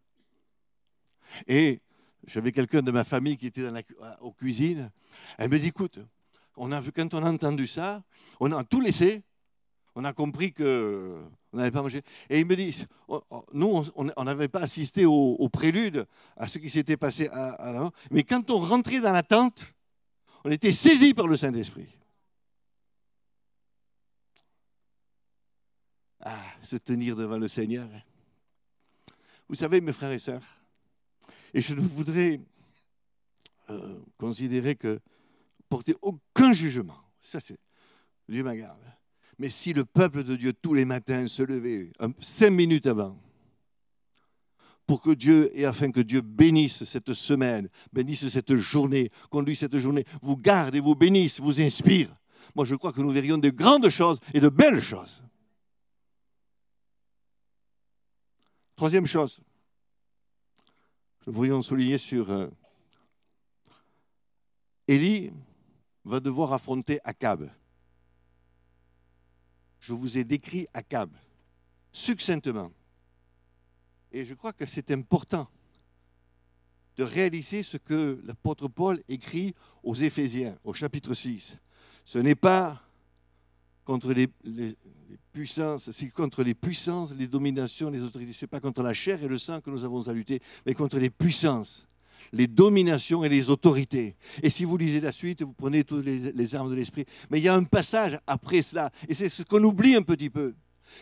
Et j'avais quelqu'un de ma famille qui était dans la, aux cuisines. Elle me dit, écoute, on a vu, quand on a entendu ça, on a tout laissé. On a compris que on n'avait pas mangé. Et il me dit, oh, oh, nous, on n'avait pas assisté au, prélude, à ce qui s'était passé à, Mais quand on rentrait dans la tente, on était saisi par le Saint-Esprit. Ah, se tenir devant le Seigneur. Vous savez, mes frères et sœurs, et je ne voudrais euh, considérer que porter aucun jugement. Ça, c'est Dieu ma garde. Mais si le peuple de Dieu tous les matins se levait cinq minutes avant, pour que Dieu, et afin que Dieu bénisse cette semaine, bénisse cette journée, conduise cette journée, vous garde et vous bénisse, vous inspire, moi je crois que nous verrions de grandes choses et de belles choses. Troisième chose, nous voudrions souligner sur euh, Élie va devoir affronter Akab. Je vous ai décrit Akab succinctement. Et je crois que c'est important de réaliser ce que l'apôtre Paul écrit aux Éphésiens, au chapitre 6. Ce n'est pas contre les, puissances, c'est contre les puissances, les dominations, les autorités. Ce n'est pas contre la chair et le sang que nous avons à lutter, mais contre les puissances, les dominations et les autorités. Et si vous lisez la suite, vous prenez toutes les, armes de l'esprit. Mais il y a un passage après cela, et c'est ce qu'on oublie un petit peu.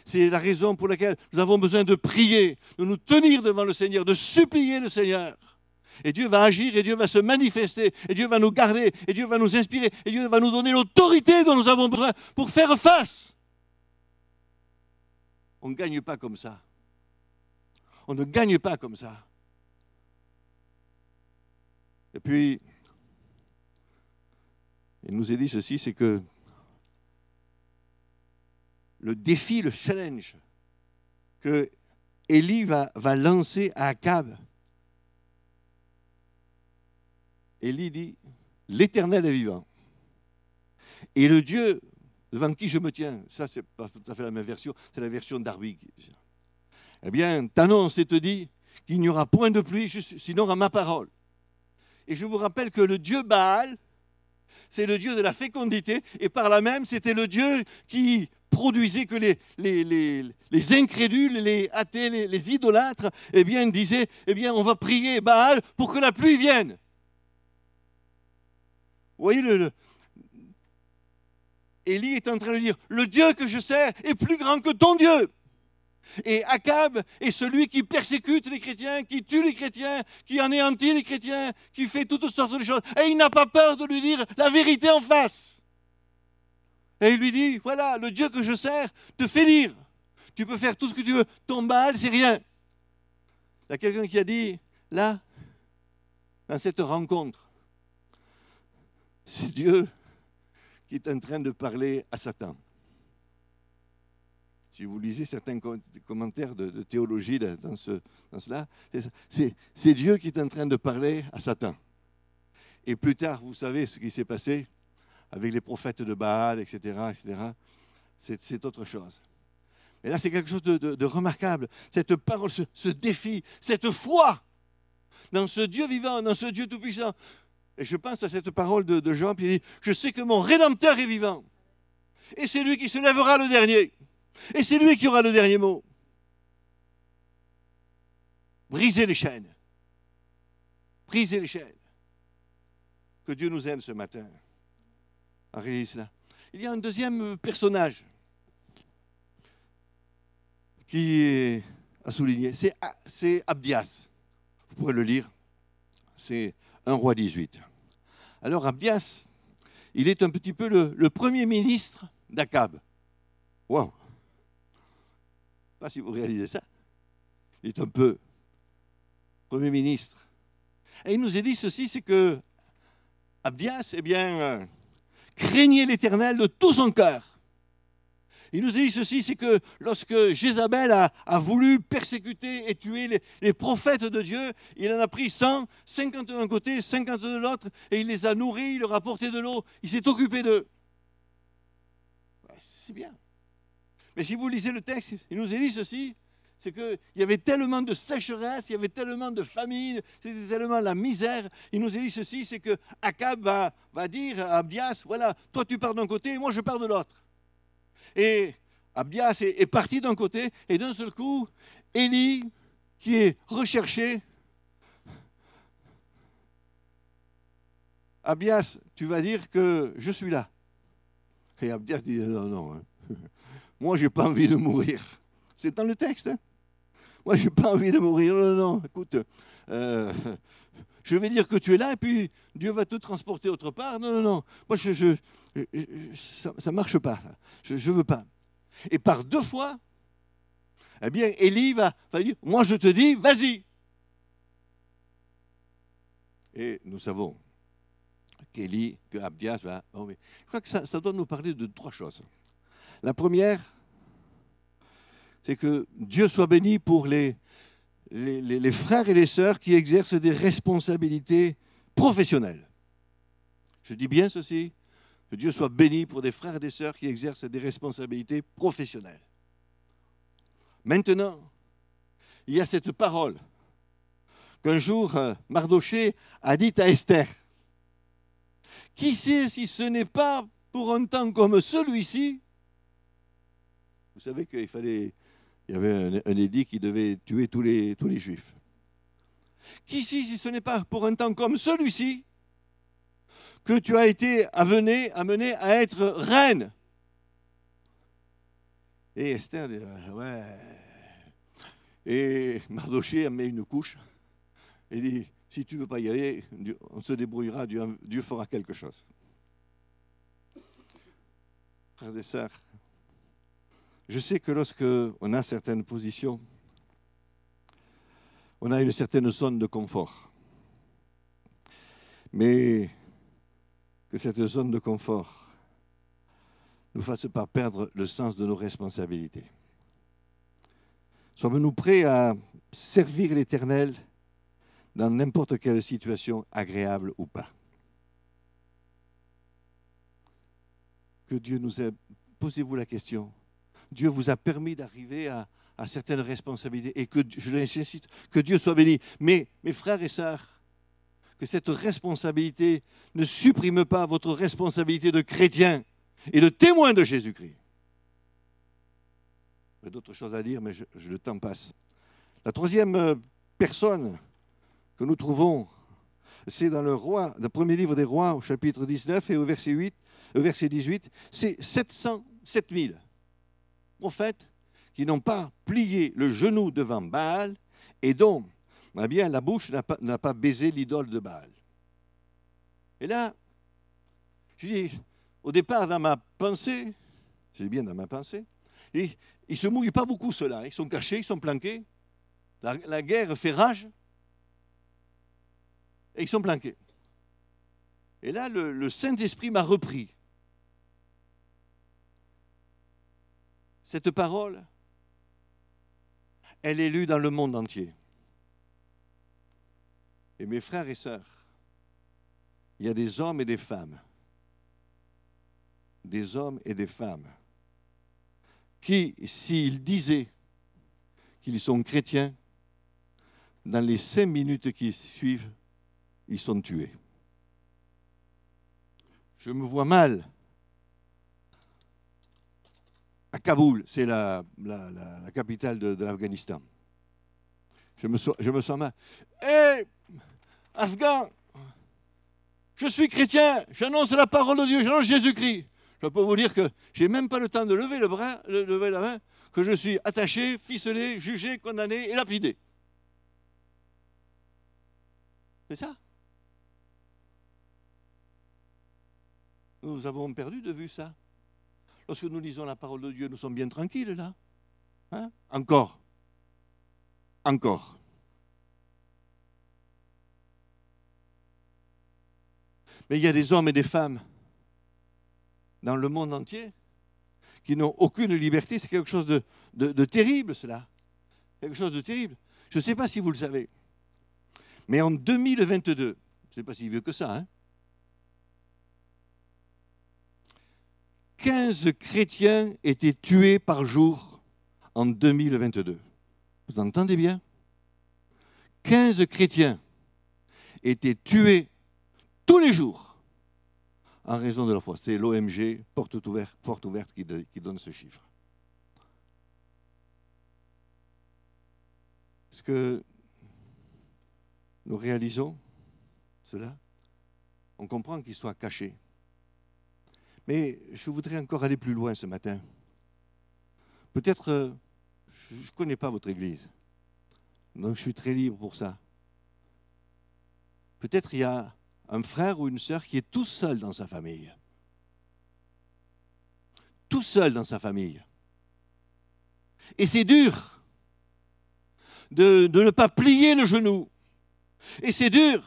C'est la raison pour laquelle nous avons besoin de prier, de nous tenir devant le Seigneur, de supplier le Seigneur. Et Dieu va agir, et Dieu va se manifester, et Dieu va nous garder, et Dieu va nous inspirer, et Dieu va nous donner l'autorité dont nous avons besoin pour faire face. On ne gagne pas comme ça. On ne gagne pas comme ça. Et puis, il nous est dit ceci, c'est que le défi, le challenge que Élie va, va lancer à Akab, Élie dit, l'Éternel est vivant. Et le Dieu devant qui je me tiens, ça c'est pas tout à fait la même version, c'est la version d'Arbig. Eh bien, t'annonce et te dit qu'il n'y aura point de pluie, sinon à ma parole. Et je vous rappelle que le Dieu Baal, c'est le Dieu de la fécondité, et par là même, c'était le Dieu qui produisait que les, les, incrédules, les athées, les, idolâtres, eh bien, disaient, eh bien, on va prier Baal pour que la pluie vienne. Vous voyez, Élie est en train de dire, le Dieu que je sers est plus grand que ton Dieu. Et Akab est celui qui persécute les chrétiens, qui tue les chrétiens, qui anéantit les chrétiens, qui fait toutes sortes de choses. Et il n'a pas peur de lui dire la vérité en face. Et il lui dit, voilà, le Dieu que je sers te fait dire. Tu peux faire tout ce que tu veux. Ton mal, c'est rien. Il y a quelqu'un qui a dit, là, dans cette rencontre, c'est Dieu qui est en train de parler à Satan. Si vous lisez certains commentaires de, théologie dans, ce, dans cela, c'est Dieu qui est en train de parler à Satan. Et plus tard, vous savez ce qui s'est passé avec les prophètes de Baal, etc. etc. C'est autre chose. Mais là, c'est quelque chose de, remarquable. Cette parole, ce, défi, cette foi dans ce Dieu vivant, dans ce Dieu tout-puissant. Et je pense à cette parole de, Jean, qui dit, je sais que mon Rédempteur est vivant. Et c'est lui qui se lèvera le dernier. Et c'est lui qui aura le dernier mot. Brisez les chaînes. Brisez les chaînes. Que Dieu nous aide ce matin. Il y a un deuxième personnage qui est à souligner, c'est Abdias. Vous pourrez le lire. C'est un roi 18. Alors Abdias, il est un petit peu le, premier ministre d'Akab. Sais pas si vous réalisez ça. Il est un peu Premier ministre. Et il nous a dit ceci, c'est que Abdias, eh bien, euh, craignait l'Éternel de tout son cœur. Il nous a dit ceci, c'est que lorsque Jézabel a, voulu persécuter et tuer les, prophètes de Dieu, il en a pris 100, 50 d'un côté, 50 de l'autre, et il les a nourris, il leur a apporté de l'eau, il s'est occupé d'eux. C'est bien. Mais si vous lisez le texte, il nous est dit ceci, c'est qu'il y avait tellement de sécheresse, il y avait tellement de famine, c'était tellement la misère. Il nous est dit ceci, c'est que Akab va, dire à Abdias, voilà, toi tu pars d'un côté, moi je pars de l'autre. Et Abdias est, parti d'un côté, et d'un seul coup, Élie, qui est recherché, Abdias, tu vas dire que je suis là. Et Abdias dit, non, non. Hein. Moi, je n'ai pas envie de mourir. C'est dans le texte. Hein. Moi, je n'ai pas envie de mourir. Non, non, écoute, euh, je vais dire que tu es là et puis Dieu va te transporter autre part. Non, non, non. Moi, je, ça ne marche pas. Je ne veux pas. Et par deux fois, eh bien, Élie va, dire, moi je te dis, vas-y. Et nous savons qu'Élie, que Abdias va... je crois que ça doit nous parler de trois choses. La première, c'est que Dieu soit béni pour les, frères et les sœurs qui exercent des responsabilités professionnelles. Je dis bien ceci, que Dieu soit béni pour des frères et des sœurs qui exercent des responsabilités professionnelles. Maintenant, il y a cette parole qu'un jour euh, Mardoché a dite à Esther. Qui sait si ce n'est pas pour un temps comme celui-ci vous savez qu'il fallait, il y avait un, édit qui devait tuer tous les, tous les juifs. Qui si ce n'est pas pour un temps comme celui-ci que tu as été amené, à être reine Et Esther dit, ouais. Et Mardoché mis une couche et dit, si tu ne veux pas y aller, on se débrouillera, Dieu fera quelque chose. Frères et sœurs, je sais que lorsque on a certaines positions, on a une certaine zone de confort. Mais que cette zone de confort ne nous fasse pas perdre le sens de nos responsabilités. Sommes-nous prêts à servir l'Éternel dans n'importe quelle situation, agréable ou pas? Que Dieu nous ait... Posez-vous la question. Dieu vous a permis d'arriver à, certaines responsabilités et que, je l'insiste, que Dieu soit béni. Mais mes frères et sœurs, que cette responsabilité ne supprime pas votre responsabilité de chrétien et de témoin de Jésus-Christ. J'ai d'autres choses à dire, mais je, le temps passe. La troisième euh, personne que nous trouvons, c'est dans le roi, le premier livre des rois, au chapitre 19 et au verset 8, au verset 18, c'est 700, 7000 qui n'ont pas plié le genou devant Baal et dont eh bien, la bouche n'a pas, baisé l'idole de Baal. Et là, je dis, au départ, dans ma pensée, c'est bien dans ma pensée, ils ne se mouillent pas beaucoup ceux-là. Ils sont cachés, ils sont planqués. La, guerre fait rage. Et ils sont planqués. Et là, le Saint-Esprit m'a repris. Cette parole, elle est lue dans le monde entier. Et mes frères et sœurs, il y a des hommes et des femmes, des hommes et des femmes, qui, s'ils disaient qu'ils sont chrétiens, dans les cinq minutes qui suivent, ils sont tués. Je me vois mal. À Kaboul, c'est la, capitale de, l'Afghanistan. Je me, sens mal. Hé, Afghan, je suis chrétien, j'annonce la parole de Dieu, j'annonce Jésus-Christ. Je peux vous dire que j'ai même pas le temps de lever le bras, de lever la main, que je suis attaché, ficelé, jugé, condamné et lapidé. C'est ça? Nous avons perdu de vue ça? Lorsque nous lisons la parole de Dieu, nous sommes bien tranquilles là. Hein? Encore. Encore. Mais il y a des hommes et des femmes dans le monde entier qui n'ont aucune liberté. C'est quelque chose de, de, terrible, cela. Quelque chose de terrible. Je ne sais pas si vous le savez. Mais en 2022, je ne sais pas si vieux que ça, hein, 15 chrétiens étaient tués par jour en 2022. Vous entendez bien? 15 chrétiens étaient tués tous les jours en raison de la foi. C'est l'OMG, porte ouverte, qui, qui donne ce chiffre. Est-ce que nous réalisons cela? On comprend qu'il soit caché. Mais je voudrais encore aller plus loin ce matin. Peut-être, euh, je ne connais pas votre Église, donc je suis très libre pour ça. Peut-être il y a un frère ou une sœur qui est tout seul dans sa famille. Tout seul dans sa famille. Et c'est dur de, de, ne pas plier le genou. Et c'est dur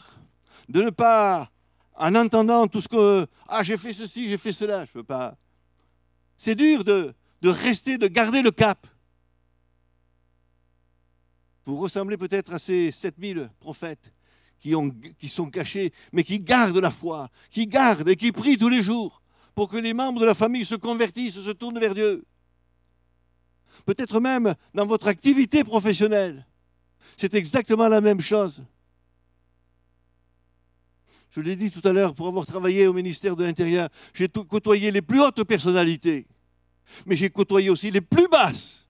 de ne pas en entendant tout ce que ah j'ai fait ceci, j'ai fait cela, je veux pas. C'est dur de, de rester, de garder le cap. Vous ressemblez peut-être à ces 7000 prophètes qui sont cachés, mais qui gardent la foi, qui gardent et qui prient tous les jours pour que les membres de la famille se convertissent, se tournent vers Dieu. Peut-être même dans votre activité professionnelle. C'est exactement la même chose. Je l'ai dit tout à l'heure, pour avoir travaillé au ministère de l'Intérieur, j'ai côtoyé les plus hautes personnalités, mais j'ai côtoyé aussi les plus basses.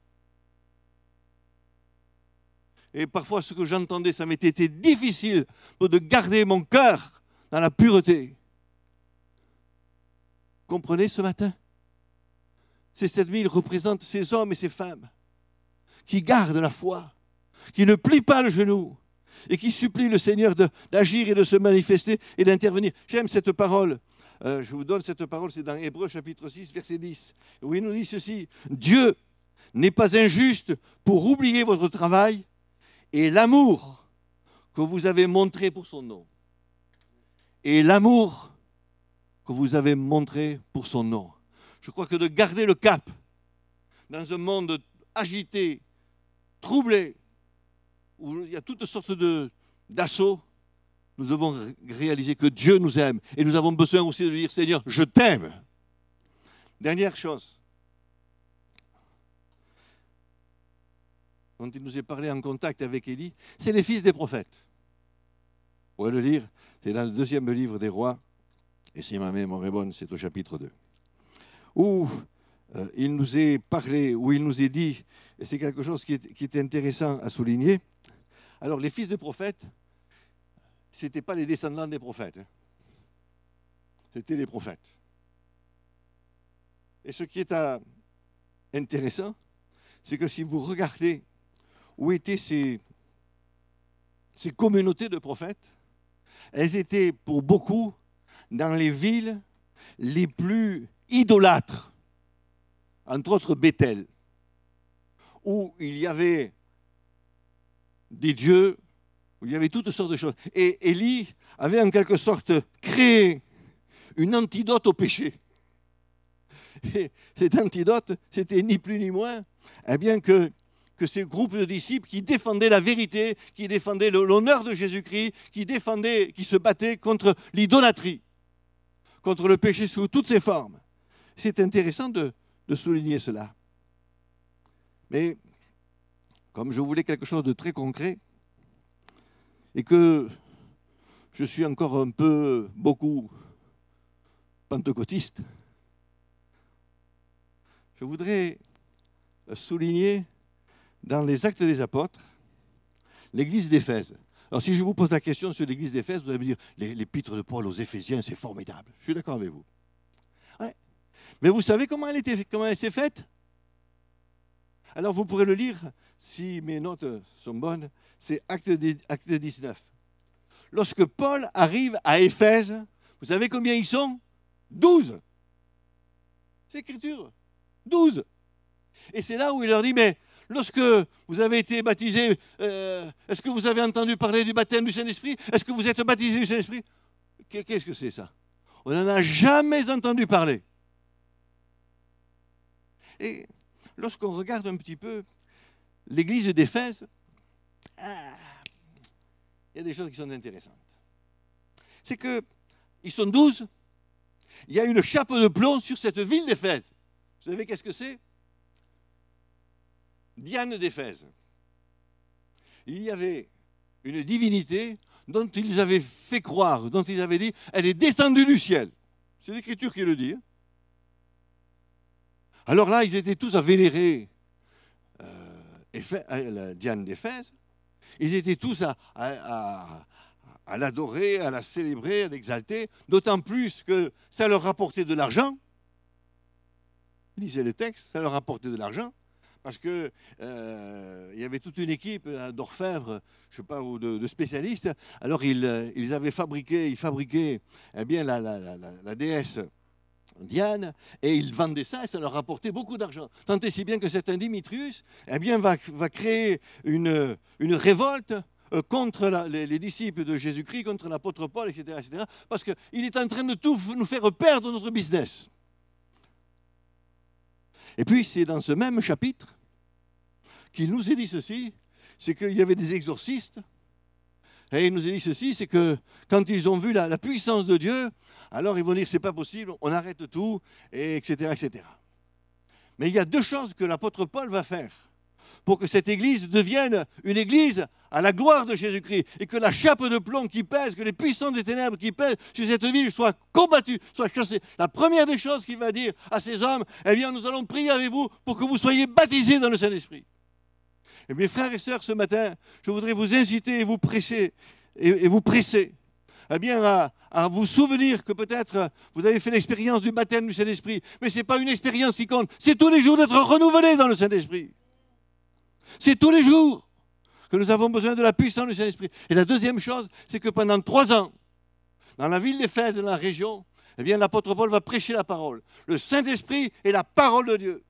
Et parfois, ce que j'entendais, ça m'était difficile de garder mon cœur dans la pureté. Comprenez ce matin? Ces 7000 représentent ces hommes et ces femmes qui gardent la foi, qui ne plient pas le genou, et qui supplie le Seigneur d'agir et de se manifester et d'intervenir. J'aime cette parole. Euh, je vous donne cette parole, c'est dans Hébreu chapitre 6, verset 10, où il nous dit ceci, Dieu n'est pas injuste pour oublier votre travail et l'amour que vous avez montré pour son nom. Et l'amour que vous avez montré pour son nom. Je crois que de garder le cap dans un monde agité, troublé, où il y a toutes sortes d'assauts, nous devons réaliser que Dieu nous aime. Et nous avons besoin aussi de dire, Seigneur, je t'aime. Dernière chose dont il nous est parlé en contact avec Élie, c'est les fils des prophètes. Vous pourrez le lire, c'est dans le deuxième livre des rois, et si ma mémoire est bonne, c'est au chapitre 2, où euh, il nous est parlé, où il nous est dit, et c'est quelque chose qui est intéressant à souligner, alors les fils de prophètes, ce n'étaient pas les descendants des prophètes. Hein. C'était les prophètes. Et ce qui est euh, intéressant, c'est que si vous regardez où étaient ces, ces communautés de prophètes, elles étaient pour beaucoup dans les villes les plus idolâtres, entre autres Bethel, où il y avait des dieux, où il y avait toutes sortes de choses. Et Élie avait en quelque sorte créé une antidote au péché. Et cet antidote, c'était ni plus ni moins eh bien que, que ces groupes de disciples qui défendaient la vérité, qui défendaient l'honneur de Jésus-Christ, qui défendaient, qui se battaient contre l'idolâtrie, contre le péché sous toutes ses formes. C'est intéressant de, de souligner cela. Mais comme je voulais quelque chose de très concret, et que je suis encore un peu beaucoup pentecôtiste, je voudrais souligner dans les actes des apôtres l'église d'Éphèse. Alors si je vous pose la question sur l'église d'Éphèse, vous allez me dire l'épître de Paul aux Éphésiens, c'est formidable. Je suis d'accord avec vous. Mais vous savez comment elle, était, comment elle s'est faite? Alors vous pourrez le lire, si mes notes sont bonnes, c'est acte, acte 19. Lorsque Paul arrive à Éphèse, vous savez combien ils sont? 12. C'est écriture. 12. Et c'est là où il leur dit, mais lorsque vous avez été baptisé, euh, est-ce que vous avez entendu parler du baptême du Saint-Esprit? Est-ce que vous êtes baptisé du Saint-Esprit? Qu'est-ce que c'est ça? On n'en a jamais entendu parler. Lorsqu'on regarde un petit peu l'église d'Éphèse, ah, il y a des choses qui sont intéressantes. C'est que ils sont douze, il y a une chape de plomb sur cette ville d'Éphèse. Vous savez qu'est-ce que c'est? Diane d'Éphèse. Il y avait une divinité dont ils avaient fait croire, dont ils avaient dit, elle est descendue du ciel. C'est l'Écriture qui le dit. Hein. Alors là, ils étaient tous à vénérer euh, euh, Diane d'Éphèse. Ils étaient tous à, l'adorer, à la célébrer, à l'exalter, d'autant plus que ça leur rapportait de l'argent. Lisez le texte, ça leur rapportait de l'argent parce qu'il euh, y avait toute une équipe d'orfèvres, je sais pas, ou de, spécialistes. Alors ils, avaient fabriqué, ils fabriquaient eh bien, la, déesse Diane, et ils vendaient ça, et ça leur rapportait beaucoup d'argent. Tant et si bien que cet Dimitrius eh bien, va, créer une, révolte euh, contre les, les, disciples de Jésus-Christ, contre l'apôtre Paul, etc., etc., parce qu'il est en train de tout nous faire perdre notre business. Et puis, c'est dans ce même chapitre qu'il nous a dit ceci, c'est qu'il y avait des exorcistes. Et il nous a dit ceci, c'est que quand ils ont vu la, puissance de Dieu, alors ils vont dire c'est pas possible, on arrête tout, et etc., etc. Mais il y a deux choses que l'apôtre Paul va faire pour que cette église devienne une église à la gloire de Jésus-Christ et que la chape de plomb qui pèse, que les puissants des ténèbres qui pèsent sur cette ville soient combattus, soient chassés. La première des choses qu'il va dire à ces hommes, eh bien nous allons prier avec vous pour que vous soyez baptisés dans le Saint-Esprit. Et mes frères et sœurs, ce matin, je voudrais vous inciter et vous presser, et, vous presser, eh bien, à, vous souvenir que peut-être vous avez fait l'expérience du baptême du Saint-Esprit, mais ce n'est pas une expérience qui compte, c'est tous les jours d'être renouvelé dans le Saint-Esprit. C'est tous les jours que nous avons besoin de la puissance du Saint-Esprit. Et la deuxième chose, c'est que pendant trois ans, dans la ville d'Éphèse, dans la région, eh bien, l'apôtre Paul va prêcher la parole. Le Saint-Esprit est la parole de Dieu.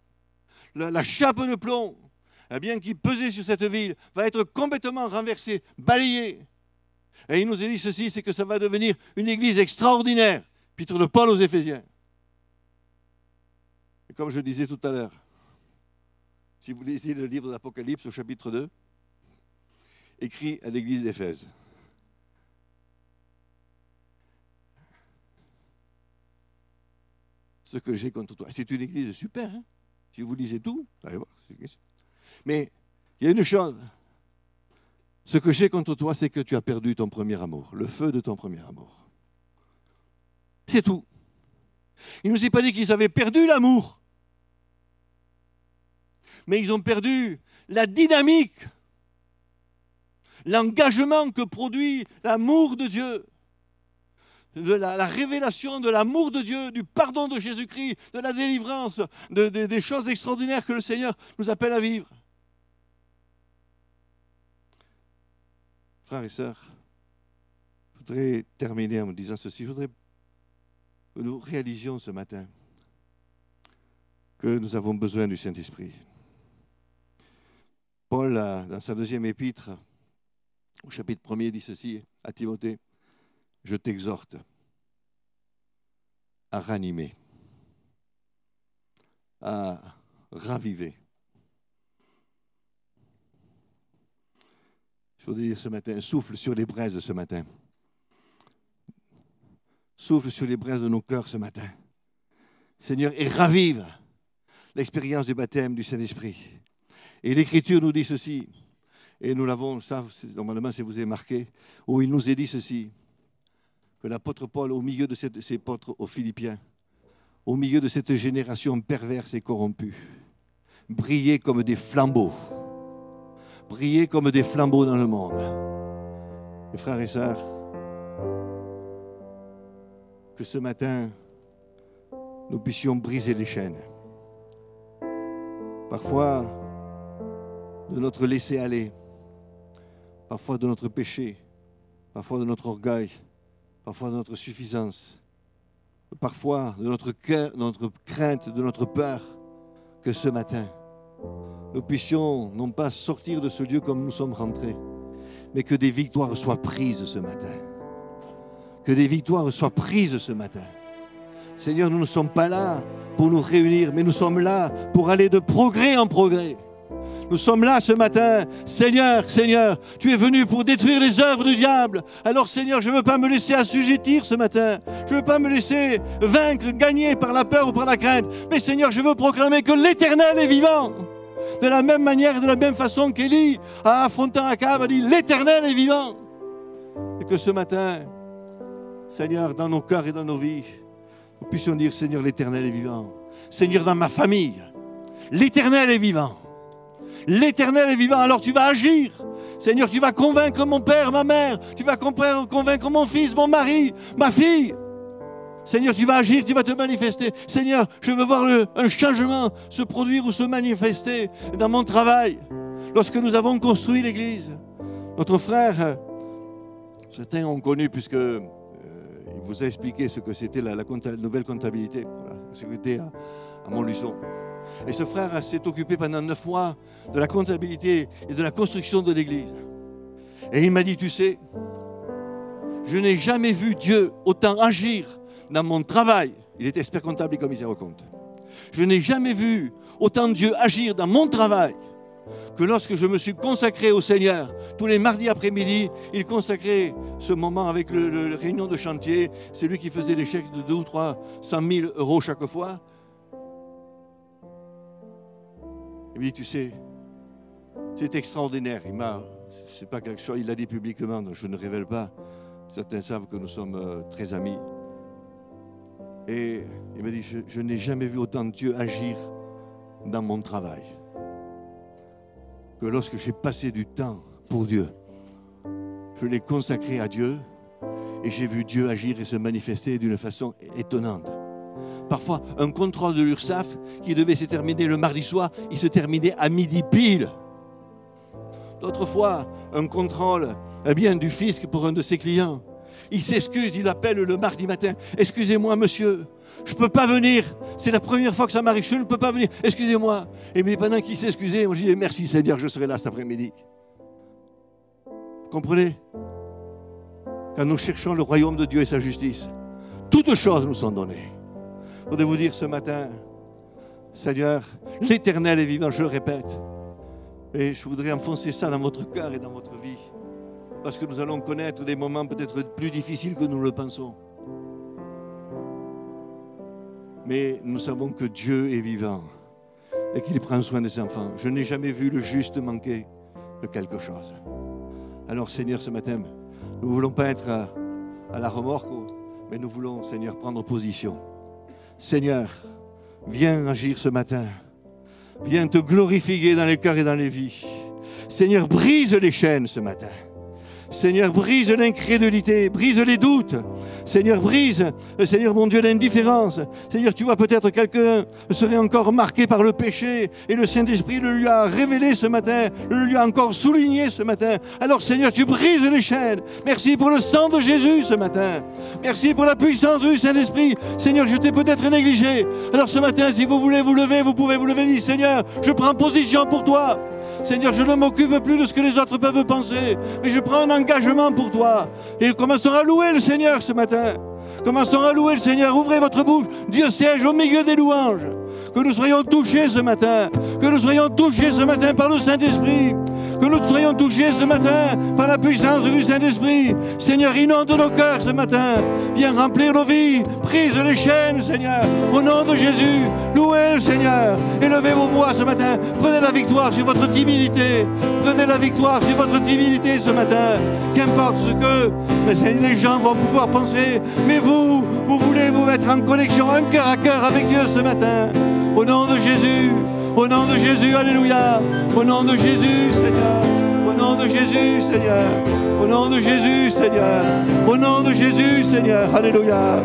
la chape de plomb eh bien, qui pesait sur cette ville va être complètement renversé, balayé. Et il nous a dit ceci, c'est que ça va devenir une église extraordinaire. Pitre de Paul aux Éphésiens. Et comme je disais tout à l'heure, si vous lisez le livre d'Apocalypse au chapitre 2, écrit à l'église d'Éphèse. Ce que j'ai contre toi. C'est une église super. Hein si vous lisez tout, vous allez voir. Mais il y a une chose. Ce que j'ai contre toi, c'est que tu as perdu ton premier amour, le feu de ton premier amour. C'est tout. Il ne nous a pas dit qu'ils avaient perdu l'amour, mais ils ont perdu la dynamique, l'engagement que produit l'amour de Dieu, de la, révélation de l'amour de Dieu, du pardon de Jésus-Christ, de la délivrance, des choses extraordinaires que le Seigneur nous appelle à vivre. Frères et sœurs, je voudrais terminer en vous disant ceci. Je voudrais que nous réalisions ce matin que nous avons besoin du Saint-Esprit. Paul, dans sa deuxième épître, au chapitre 1er, dit ceci à Timothée, je t'exhorte à ranimer à raviver. Je voudrais dire ce matin, souffle sur les braises ce matin. Souffle sur les braises de nos cœurs ce matin. Seigneur, et ravive l'expérience du baptême du Saint-Esprit. Et l'Écriture nous dit ceci, et nous l'avons, ça, normalement, si vous avez marqué, où il nous est dit ceci, que l'apôtre Paul, au milieu de cette, ces apôtres aux Philippiens, au milieu de cette génération perverse et corrompue, brillait comme des flambeaux. Brillait comme des flambeaux dans le monde. Mes frères et sœurs, que ce matin, nous puissions briser les chaînes. Parfois, de notre laisser-aller, parfois de notre péché, parfois de notre orgueil, parfois de notre suffisance, parfois de notre, notre crainte, de notre peur, que ce matin, nous puissions non pas sortir de ce lieu comme nous sommes rentrés, mais que des victoires soient prises ce matin. Que des victoires soient prises ce matin. Seigneur, nous ne sommes pas là pour nous réunir, mais nous sommes là pour aller de progrès en progrès. Nous sommes là ce matin. Seigneur, Seigneur, tu es venu pour détruire les œuvres du diable. Alors Seigneur, je ne veux pas me laisser assujettir ce matin. Je ne veux pas me laisser vaincre, gagner par la peur ou par la crainte. Mais Seigneur, je veux proclamer que l'Éternel est vivant. De la même manière de la même façon qu'Élie, a affrontant Akab, a dit l'Éternel est vivant. Et que ce matin, Seigneur, dans nos cœurs et dans nos vies, nous puissions dire Seigneur, l'Éternel est vivant. Seigneur, dans ma famille, l'Éternel est vivant. L'Éternel est vivant, alors tu vas agir. Seigneur, tu vas convaincre mon père, ma mère, tu vas convaincre mon fils, mon mari, ma fille. Seigneur, tu vas agir, tu vas te manifester. Seigneur, je veux voir un changement se produire ou se manifester dans mon travail. Lorsque nous avons construit l'Église, notre frère, certains ont connu puisque euh, vous a expliqué ce que c'était la, nouvelle comptabilité pour la sécurité à, à Montluçon. Et ce frère s'est occupé pendant neuf mois de la comptabilité et de la construction de l'église. Et il m'a dit, tu sais, je n'ai jamais vu Dieu autant agir dans mon travail. Il est expert comptable et commissaire au compte. Je n'ai jamais vu autant Dieu agir dans mon travail que lorsque je me suis consacré au Seigneur. Tous les mardis après-midi, il consacrait ce moment avec le, réunion de chantier. C'est lui qui faisait les chèques de 2 ou 300 000 euros chaque fois. Il me dit, tu sais, c'est extraordinaire. Il m'a, c'est pas quelque chose, il l'a dit publiquement, je ne révèle pas. Certains savent que nous sommes euh, très amis. Et il m'a dit, je, n'ai jamais vu autant de Dieu agir dans mon travail que lorsque j'ai passé du temps pour Dieu. Je l'ai consacré à Dieu et j'ai vu Dieu agir et se manifester d'une façon étonnante. Parfois, un contrôle de l'URSSAF qui devait se terminer le mardi soir, il se terminait à midi pile. D'autres fois, un contrôle eh bien, du fisc pour un de ses clients. Il s'excuse, il appelle le mardi matin. Excusez-moi, monsieur, je ne peux pas venir. C'est la première fois que ça m'arrive, je ne peux pas venir. Excusez-moi. Et pendant qu'il s'excusait, moi je dis merci Seigneur, je serai là cet après-midi. Comprenez? Quand nous cherchons le royaume de Dieu et sa justice, toutes choses nous sont données. Je voudrais vous dire ce matin, Seigneur, l'éternel est vivant, je le répète. Et je voudrais enfoncer ça dans votre cœur et dans votre vie. Parce que nous allons connaître des moments peut-être plus difficiles que nous le pensons. Mais nous savons que Dieu est vivant et qu'il prend soin de ses enfants. Je n'ai jamais vu le juste manquer de quelque chose. Alors Seigneur, ce matin, nous ne voulons pas être à la remorque, mais nous voulons, Seigneur, prendre position. Seigneur, viens agir ce matin. Viens te glorifier dans les cœurs et dans les vies. Seigneur, brise les chaînes ce matin. Seigneur, brise l'incrédulité, brise les doutes. Seigneur, brise, Seigneur mon Dieu, l'indifférence. Seigneur, tu vois peut-être quelqu'un serait encore marqué par le péché et le Saint-Esprit le lui a révélé ce matin, le lui a encore souligné ce matin. Alors Seigneur, tu brises les chaînes. Merci pour le sang de Jésus ce matin. Merci pour la puissance du Saint-Esprit. Seigneur, je t'ai peut-être négligé. Alors ce matin, si vous voulez vous lever, vous pouvez vous lever dire, Seigneur, je prends position pour toi. Seigneur, je ne m'occupe plus de ce que les autres peuvent penser, mais je prends un engagement pour toi. Et commençons à louer le Seigneur ce matin? Commençons à louer le Seigneur? Ouvrez votre bouche. Dieu siège au milieu des louanges. Que nous soyons touchés ce matin. Que nous soyons touchés ce matin par le Saint-Esprit. Que nous soyons touchés ce matin par la puissance du Saint-Esprit. Seigneur, inonde nos cœurs ce matin. Viens remplir nos vies. Prise les chaînes, Seigneur. Au nom de Jésus, louez le Seigneur. Élevez vos voix ce matin. Prenez la victoire sur votre timidité. Prenez la victoire sur votre timidité ce matin. Qu'importe ce que les gens vont pouvoir penser. Mais vous, vous voulez vous mettre en connexion, un cœur à cœur avec Dieu ce matin. Au nom de Jésus. Au nom de Jésus, Alléluia. Au nom de Jésus, Seigneur. Au nom de Jésus, Seigneur. Au nom de Jésus, Seigneur. Au nom de Jésus, Seigneur. Alléluia.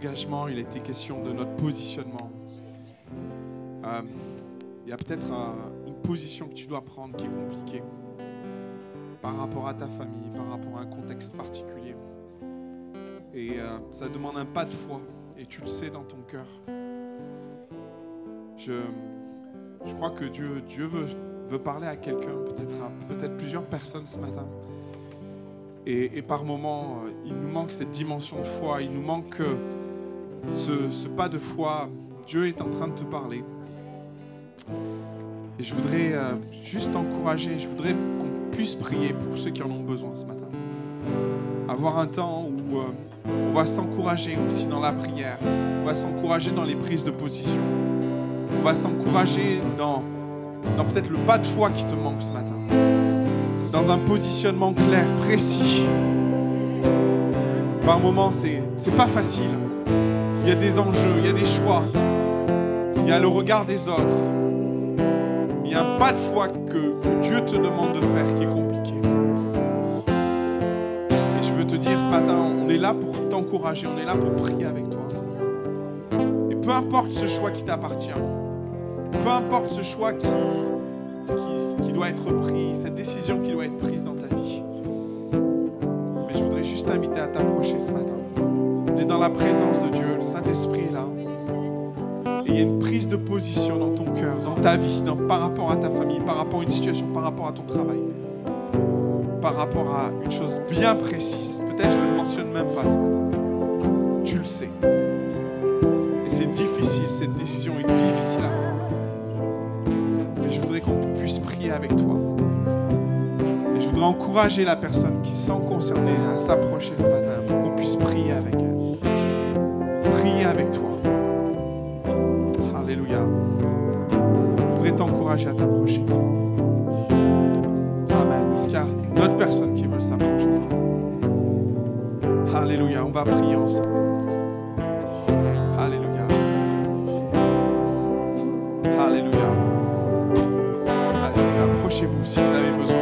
Il a été question de notre positionnement. Euh, il y a peut-être une position que tu dois prendre qui est compliquée par rapport à ta famille, par rapport à un contexte particulier. Et euh, ça demande un pas de foi, et tu le sais dans ton cœur. Je, crois que Dieu, veut parler à quelqu'un, peut-être à peut-être plusieurs personnes ce matin. Et, par moments, euh, il nous manque cette dimension de foi, il nous manque ce, pas de foi. Dieu est en train de te parler. Et je voudrais euh, juste encourager, je voudrais qu'on puisse prier pour ceux qui en ont besoin ce matin. Avoir un temps où euh, on va s'encourager aussi dans la prière, on va s'encourager dans les prises de position, on va s'encourager dans, dans peut-être le pas de foi qui te manque ce matin, dans un positionnement clair, précis. Par moments, c'est, c'est pas facile. Il y a des enjeux, il y a des choix, il y a le regard des autres. Il y a pas de foi que, Dieu te demande de faire qui est compliqué. Et je veux te dire ce matin, on est là pour t'encourager, on est là pour prier avec toi. Et peu importe ce choix qui t'appartient, peu importe ce choix qui, qui, doit être pris, cette décision qui doit être prise dans ta vie. Mais je voudrais juste t'inviter à t'approcher ce matin. On est dans la présence de Dieu, le Saint-Esprit est là. Et il y a une prise de position dans ton cœur, dans ta vie, par rapport à ta famille, par rapport à une situation, par rapport à ton travail, par rapport à une chose bien précise. Peut-être je ne le mentionne même pas ce matin. Tu le sais. Et c'est difficile, cette décision est difficile à prendre. Mais je voudrais qu'on puisse prier avec toi. Et je voudrais encourager la personne qui se sent concernée à s'approcher ce matin pour qu'on puisse prier avec elle. Avec toi. Alléluia. Je voudrais t'encourager à t'approcher. Amen. Est-ce qu'il y a d'autres personnes qui veulent s'approcher? Alléluia. On va prier ensemble. Alléluia. Alléluia. Alléluia. Approchez-vous si vous avez besoin.